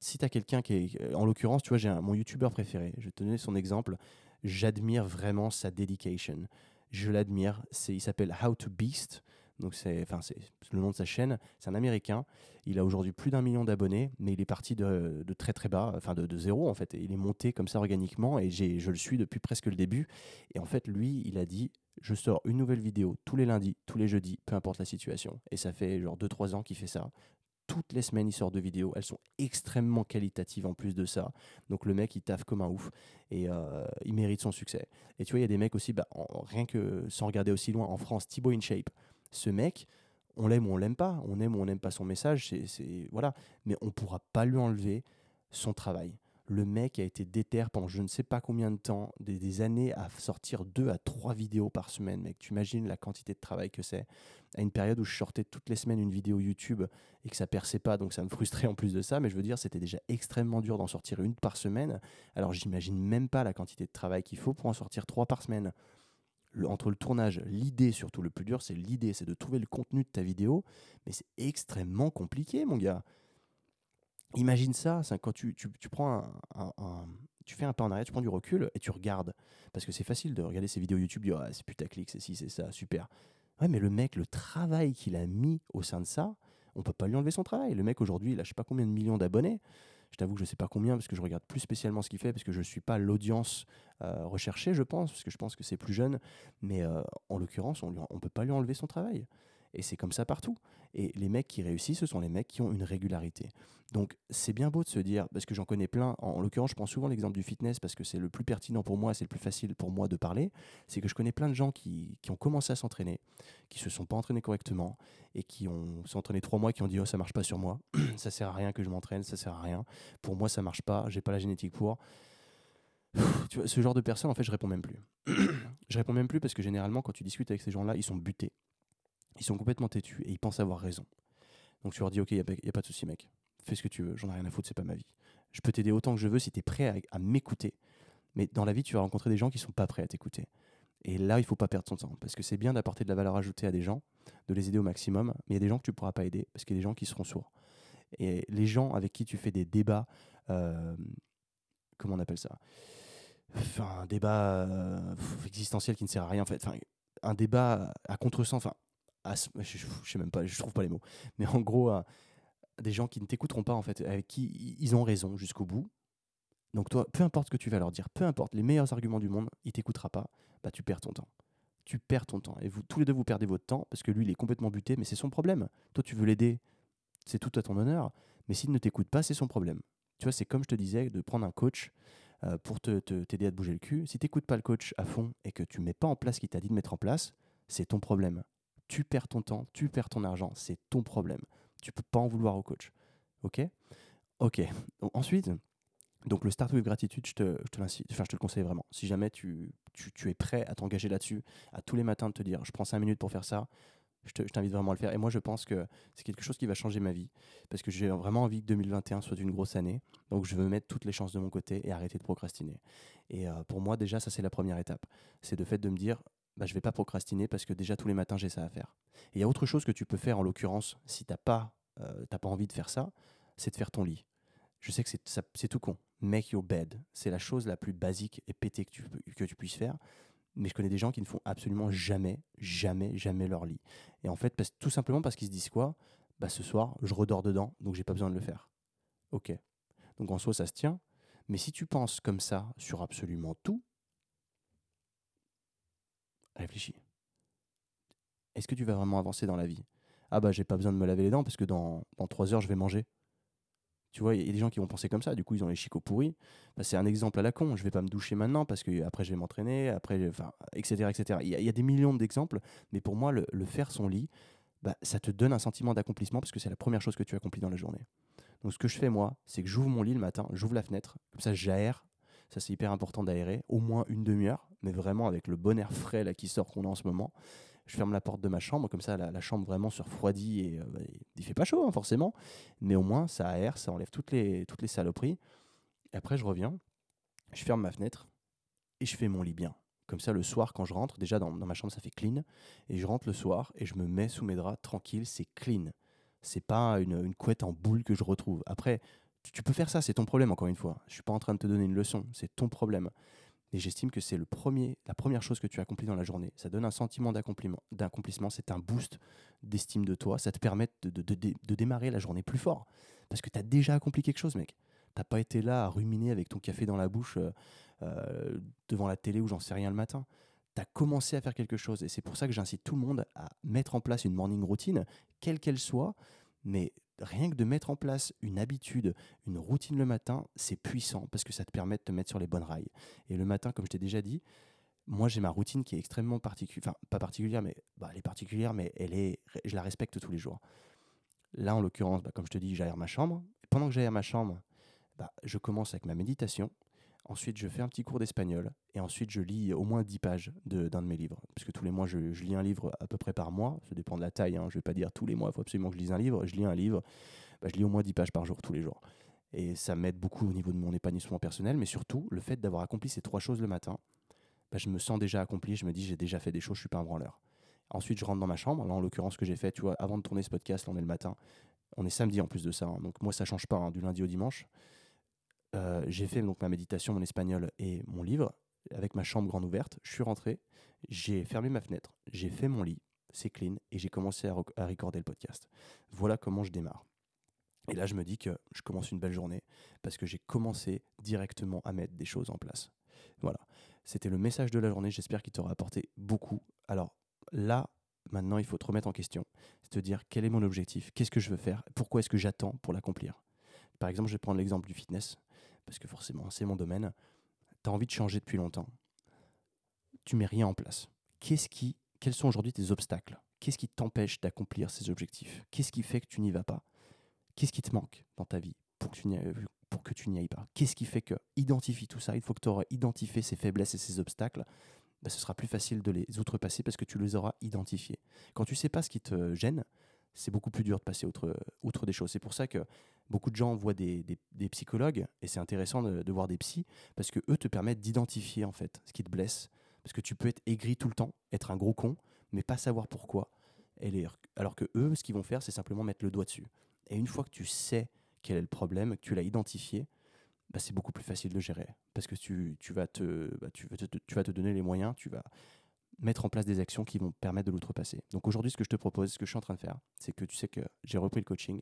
si tu as quelqu'un qui est en l'occurrence, tu vois, j'ai mon youtubeur préféré, je te donner son exemple. J'admire vraiment sa dedication je l'admire. Il s'appelle How to Beast. Donc c'est, enfin c'est le nom de sa chaîne. C'est un Américain. Il a aujourd'hui plus d'un million d'abonnés, mais il est parti de, très très bas, enfin de, zéro en fait. il est monté comme ça organiquement et je le suis depuis presque le début. Et en fait, lui, il a dit je sors une nouvelle vidéo tous les lundis, tous les jeudis, peu importe la situation. Et ça fait genre 2-3 ans qu'il fait ça toutes les semaines, il sort de vidéos. Elles sont extrêmement qualitatives en plus de ça. Donc le mec, il taffe comme un ouf et euh, il mérite son succès. Et tu vois, il y a des mecs aussi, bah, rien que sans regarder aussi loin, en France, Thibaut InShape. Ce mec, on l'aime ou on l'aime pas. On aime ou on n'aime pas son message. C'est, voilà. Mais on pourra pas lui enlever son travail Le mec a été déter pendant je ne sais pas combien de temps, des, années, à sortir deux à trois vidéos par semaine, mec. Tu imagines la quantité de travail que c'est À une période où je sortais toutes les semaines une vidéo YouTube et que ça perçait pas, donc ça me frustrait en plus de ça. Mais je veux dire, c'était déjà extrêmement dur d'en sortir une par semaine. Alors j'imagine même pas la quantité de travail qu'il faut pour en sortir trois par semaine. Entre le tournage, l'idée surtout, le plus dur, c'est l'idée, c'est de trouver le contenu de ta vidéo. Mais c'est extrêmement compliqué, mon gars. Imagine ça, quand tu, prends un, tu fais un pas en arrière, tu prends du recul et tu regardes. Parce que c'est facile de regarder ces vidéos YouTube, dire ah, c'est putaclic, c'est ci, c'est ça, super. Ouais, mais le mec, le travail qu'il a mis au sein de ça, on peut pas lui enlever son travail. Le mec aujourd'hui, il a je sais pas combien de millions d'abonnés. Je t'avoue que je sais pas combien parce que je regarde plus spécialement ce qu'il fait parce que je suis pas l'audience euh, recherchée, je pense, parce que je pense que c'est plus jeune. Mais euh, en l'occurrence, on ne peut pas lui enlever son travail. Et c'est comme ça partout. Et les mecs qui réussissent, ce sont les mecs qui ont une régularité. Donc c'est bien beau de se dire, parce que j'en connais plein, en, en l'occurrence je prends souvent l'exemple du fitness parce que c'est le plus pertinent pour moi, c'est le plus facile pour moi de parler, c'est que je connais plein de gens qui, qui ont commencé à s'entraîner, qui se sont pas entraînés correctement et qui ont s'entraîné trois mois, qui ont dit oh ça marche pas sur moi, [clears throat] ça sert à rien que je m'entraîne, ça sert à rien, pour moi ça marche pas, j'ai pas la génétique pour. Tu vois, ce genre de personnes, en fait, je réponds même plus. [clears throat] je réponds même plus parce que généralement, quand tu discutes avec ces gens-là, ils sont butés. Ils sont complètement têtus et ils pensent avoir raison. Donc tu leur dis, ok, il n'y a, pas- de souci, mec. Fais ce que tu veux, j'en ai rien à foutre, c'est pas ma vie. Je peux t'aider autant que je veux si tu es prêt à, m'écouter. Mais dans la vie, tu vas rencontrer des gens qui sont pas prêts à t'écouter. Et là, il faut pas perdre son temps. Parce que c'est bien d'apporter de la valeur ajoutée à des gens, de les aider au maximum. Mais il y a des gens que tu pourras pas aider parce qu'il y a des gens qui seront sourds. Et les gens avec qui tu fais des débats, euh, comment on appelle ça? Enfin, un débat euh, existentiel qui ne sert à rien en fait. Enfin, un débat à contresens. Enfin, à je, je- sais même pas, je trouve pas les mots. Mais en gros, euh, des gens qui ne t'écouteront pas en fait, avec qui ils ont raison jusqu'au bout. Donc toi, peu importe ce que tu vas leur dire, peu importe les meilleurs arguments du monde, il t'écoutera pas. Bah tu perds ton temps. Tu perds ton temps. Et vous tous les deux vous perdez votre temps parce que lui il est complètement buté, mais c'est son problème. Toi tu veux l'aider, c'est tout à ton honneur. Mais s'il ne t'écoute pas, c'est son problème. Tu vois, c'est comme je te disais de prendre un coach euh, pour te te- t'aider à te bouger le cul. Si tu n'écoutes pas le coach à fond et que tu mets pas en place ce qu'il t'a dit de mettre en place, c'est ton problème. Tu perds ton temps, tu perds ton argent, c'est ton problème. Tu peux pas en vouloir au coach. Ok? Ok. Ensuite, donc le Start with Gratitude, je te, je je te le conseille vraiment. Si jamais tu, es prêt à t'engager là-dessus, à tous les matins de te dire je prends 5 minutes pour faire ça, je te- je t'invite vraiment à le faire. Et moi, je pense que c'est quelque chose qui va changer ma vie. Parce que j'ai vraiment envie que 2021 soit une grosse année. Donc, je veux mettre toutes les chances de mon côté et arrêter de procrastiner. Et euh, pour moi, déjà, ça, c'est la première étape. C'est le fait de me dire bah, je vais pas procrastiner parce que déjà tous les matins, j'ai ça à faire. Et il y a autre chose que tu peux faire, en l'occurrence, si tu n'as pas, euh, t'as pas envie de faire ça, c'est de faire ton lit. Je sais que c'est tout con. Make your bed. C'est la chose la plus basique et pétée que tu, que tu puisses faire. Mais je connais des gens qui ne font absolument jamais, jamais, jamais leur lit. Et en fait, tout simplement parce qu'ils se disent quoi? Bah ce soir, je redors dedans, donc j'ai pas besoin de le faire. Ok. Donc en soi, ça se tient. Mais si tu penses comme ça sur absolument tout, réfléchis. Est-ce que tu vas vraiment avancer dans la vie? Ah bah j'ai pas besoin de me laver les dents parce que dans, dans 3 heures, je vais manger. Tu vois, il y a des gens qui vont penser comme ça, du coup ils ont les chicots pourris. Bah, c'est un exemple à la con, je vais pas me doucher maintenant parce que après je vais m'entraîner, après, enfin, etc. etc. Il y, a- des millions d'exemples, mais pour moi, le, le faire son lit, bah, ça te donne un sentiment d'accomplissement parce que c'est la première chose que tu accomplis dans la journée. Donc ce que je fais moi, c'est que j'ouvre mon lit le matin, j'ouvre la fenêtre, comme ça j'aère. Ça c'est hyper important d'aérer, au moins une demi-heure, mais vraiment avec le bon air frais là qui sort qu'on a en ce moment. Je ferme la porte de ma chambre, comme ça la, chambre vraiment se refroidit et euh, bah, il fait pas chaud hein, forcément, mais au moins ça aère, ça enlève toutes les, toutes les saloperies. Après je reviens, je ferme ma fenêtre et je fais mon lit bien. Comme ça le soir quand je rentre, déjà dans, dans ma chambre ça fait clean, et je rentre le soir et je me mets sous mes draps tranquille, c'est clean. C'est pas une, une couette en boule que je retrouve. Après, tu, tu peux faire ça, c'est ton problème encore une fois. Je suis pas en train de te donner une leçon, c'est ton problème. Et j'estime que c'est la première chose que tu accomplis dans la journée. Ça donne un sentiment d'accomplissement, c'est un boost d'estime de toi. Ça te permet de démarrer la journée plus fort. Parce que tu as déjà accompli quelque chose, mec. T'as pas été là à ruminer avec ton café dans la bouche euh, euh, devant la télé ou j'en sais rien le matin. Tu as commencé à faire quelque chose. Et c'est pour ça que j'incite tout le monde à mettre en place une morning routine, quelle qu'elle soit. Mais rien que de mettre en place une habitude, une routine le matin, c'est puissant parce que ça te permet de te mettre sur les bonnes rails. Et le matin, comme je t'ai déjà dit, moi j'ai ma routine qui est extrêmement particulière, enfin pas particulière, mais bah, elle est particulière, mais elle est, je la respecte tous les jours. Là, en l'occurrence, bah, comme je te dis, j'aère ma chambre. Pendant que j'aère ma chambre, bah, je commence avec ma méditation. Ensuite, je fais un petit cours d'espagnol. Et ensuite, je lis au moins 10 pages d'un de, mes livres. Parce que tous les mois, je, lis un livre à peu près par mois. Ça dépend de la taille. Hein. Je ne vais pas dire tous les mois, il faut absolument que je lise un livre. Je lis un livre. Bah, je lis au moins 10 pages par jour, tous les jours. Et ça m'aide beaucoup au niveau de mon épanouissement personnel. Mais surtout, le fait d'avoir accompli ces trois choses le matin, bah, je me sens déjà accompli. Je me dis, j'ai déjà fait des choses, je ne suis pas un branleur. Ensuite, je rentre dans ma chambre. Là, en l'occurrence, ce que j'ai fait, tu vois, avant de tourner ce podcast, on est le matin. On est samedi en plus de ça. Hein. Donc, moi, ça change pas hein, du lundi au dimanche. Euh, j'ai fait donc ma méditation, mon espagnol et mon livre avec ma chambre grande ouverte. Je suis rentré, j'ai fermé ma fenêtre, j'ai fait mon lit, c'est clean, et j'ai commencé à, à recorder le podcast. Voilà comment je démarre. Et là, je me dis que je commence une belle journée parce que j'ai commencé directement à mettre des choses en place. Voilà, c'était le message de la journée. J'espère qu'il t'aura apporté beaucoup. Alors là, maintenant, il faut te remettre en question. C'est te dire quel est mon objectif, qu'est-ce que je veux faire, pourquoi est-ce que j'attends pour l'accomplir? Par exemple, je vais prendre l'exemple du fitness parce que forcément c'est mon domaine, tu as envie de changer depuis longtemps. Tu mets rien en place. Qu'est-ce qui, quels sont aujourd'hui tes obstacles? Qu'est-ce qui t'empêche d'accomplir ces objectifs? Qu'est-ce qui fait que tu n'y vas pas? Qu'est-ce qui te manque dans ta vie pour que tu n'y ailles, pas? Qu'est-ce qui fait que identifie tout ça Il faut que tu auras identifié ces faiblesses et ces obstacles. Bah, ce sera plus facile de les outrepasser parce que tu les auras identifiés. Quand tu sais pas ce qui te gêne, c'est beaucoup plus dur de passer outre, outre des choses. C'est pour ça que beaucoup de gens voient des, des, psychologues et c'est intéressant de, voir des psys parce que eux te permettent d'identifier en fait ce qui te blesse. Parce que tu peux être aigri tout le temps, être un gros con, mais pas savoir pourquoi. alors que eux, ce qu'ils vont faire, c'est simplement mettre le doigt dessus. Et une fois que tu sais quel est le problème, que tu l'as identifié, bah, c'est beaucoup plus facile de gérer. Parce que tu, tu vas te, bah, tu, vas te donner les moyens, tu vas mettre en place des actions qui vont permettre de l'outrepasser. Donc aujourd'hui, ce que je te propose, ce que je suis en train de faire, c'est que tu sais que j'ai repris le coaching.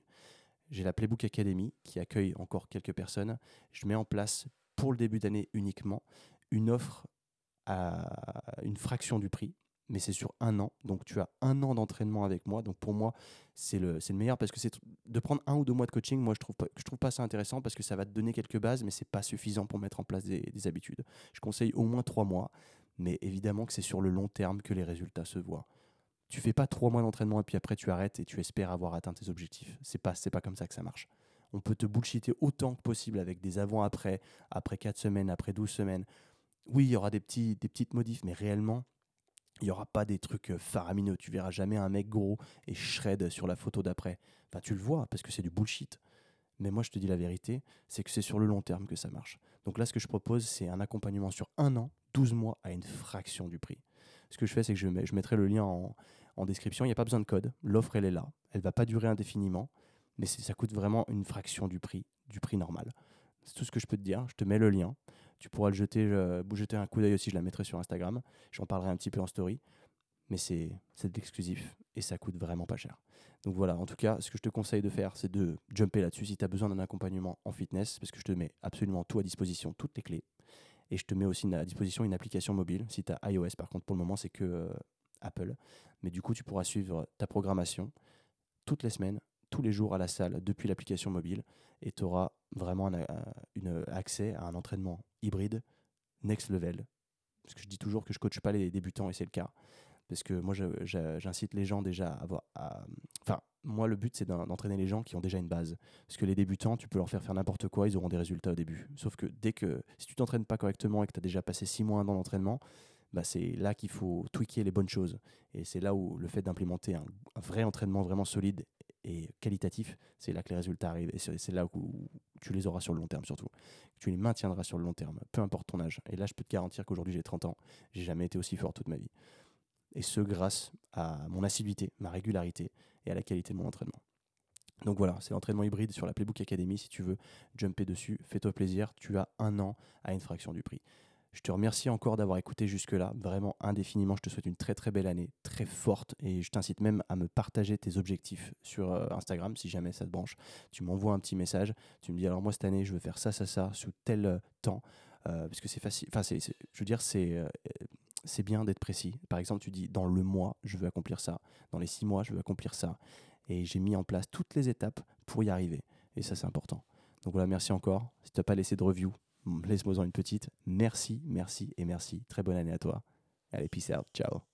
J'ai la Playbook Academy qui accueille encore quelques personnes. Je mets en place pour le début d'année uniquement une offre à une fraction du prix, mais c'est sur un an. Donc tu as un an d'entraînement avec moi. Donc pour moi, c'est le, le meilleur parce que c'est de prendre un ou deux mois de coaching. Moi, je trouve je trouve pas ça intéressant parce que ça va te donner quelques bases, mais c'est pas suffisant pour mettre en place des, des habitudes. Je conseille au moins trois mois mais évidemment que c'est sur le long terme que les résultats se voient. Tu fais pas trois mois d'entraînement et puis après tu arrêtes et tu espères avoir atteint tes objectifs. C'est pas c'est pas comme ça que ça marche. On peut te bullshiter autant que possible avec des avant-après, après 4 semaines, après 12 semaines. Oui, il y aura des, petits, petites modifs, mais réellement, il n'y aura pas des trucs euh, faramineux. Tu verras jamais un mec gros et shred sur la photo d'après. Enfin, tu le vois parce que c'est du bullshit. Mais moi, je te dis la vérité, c'est que c'est sur le long terme que ça marche. Donc là, ce que je propose, c'est un accompagnement sur un an 12 mois à une fraction du prix. Ce que je fais, c'est que je, mettrai le lien en, description. Il n'y a pas besoin de code. L'offre, elle est là. Elle ne va pas durer indéfiniment, mais ça coûte vraiment une fraction du prix, du prix normal. C'est tout ce que je peux te dire. Je te mets le lien. Tu pourras le jeter, euh, jeter un coup d'œil aussi. Je la mettrai sur Instagram. J'en parlerai un petit peu en story. Mais c'est de l'exclusif et ça coûte vraiment pas cher. Donc voilà, en tout cas, ce que je te conseille de faire, c'est de jumper là-dessus si tu as besoin d'un accompagnement en fitness, parce que je te mets absolument tout à disposition, toutes les clés. Et je te mets aussi à disposition une application mobile. Si tu as iOS, par contre, pour le moment, c'est que euh, Apple. Mais du coup, tu pourras suivre ta programmation toutes les semaines, tous les jours à la salle depuis l'application mobile. Et tu auras vraiment un, une accès à un entraînement hybride next level. Parce que je dis toujours que je ne coach pas les débutants et c'est le cas. Parce que moi, j'incite les gens déjà à avoir. Enfin, moi, le but, c'est d'entraîner les gens qui ont déjà une base. Parce que les débutants, tu peux leur faire faire n'importe quoi, ils auront des résultats au début. Sauf que dès que, si tu t'entraînes pas correctement et que tu as déjà passé six mois dans l'entraînement, bah c'est là qu'il faut tweaker les bonnes choses. Et c'est là où le fait d'implémenter un, vrai entraînement vraiment solide et qualitatif, c'est là que les résultats arrivent. Et c'est là où tu les auras sur le long terme surtout. Tu les maintiendras sur le long terme, peu importe ton âge. Et là, je peux te garantir qu'aujourd'hui, j'ai 30 ans. J'ai jamais été aussi fort toute ma vie. Et ce, grâce à mon assiduité, ma régularité et à la qualité de mon entraînement. Donc voilà, c'est l'entraînement hybride sur la Playbook Academy. Si tu veux jumper dessus, fais-toi plaisir. Tu as un an à une fraction du prix. Je te remercie encore d'avoir écouté jusque-là, vraiment indéfiniment. Je te souhaite une très très belle année, très forte, et je t'incite même à me partager tes objectifs sur euh, Instagram si jamais ça te branche. Tu m'envoies un petit message, tu me dis alors moi cette année je veux faire ça, ça, ça, sous tel euh, temps, euh, parce que c'est facile. Enfin, je veux dire, c'est c'est bien d'être précis. Par exemple, tu dis dans le mois, je veux accomplir ça. Dans les six mois, je veux accomplir ça. Et j'ai mis en place toutes les étapes pour y arriver. Et ça, c'est important. Donc voilà, merci encore. Si tu n'as pas laissé de review, laisse-moi en une petite. Merci, merci et merci. Très bonne année à toi. Allez, peace out. Ciao.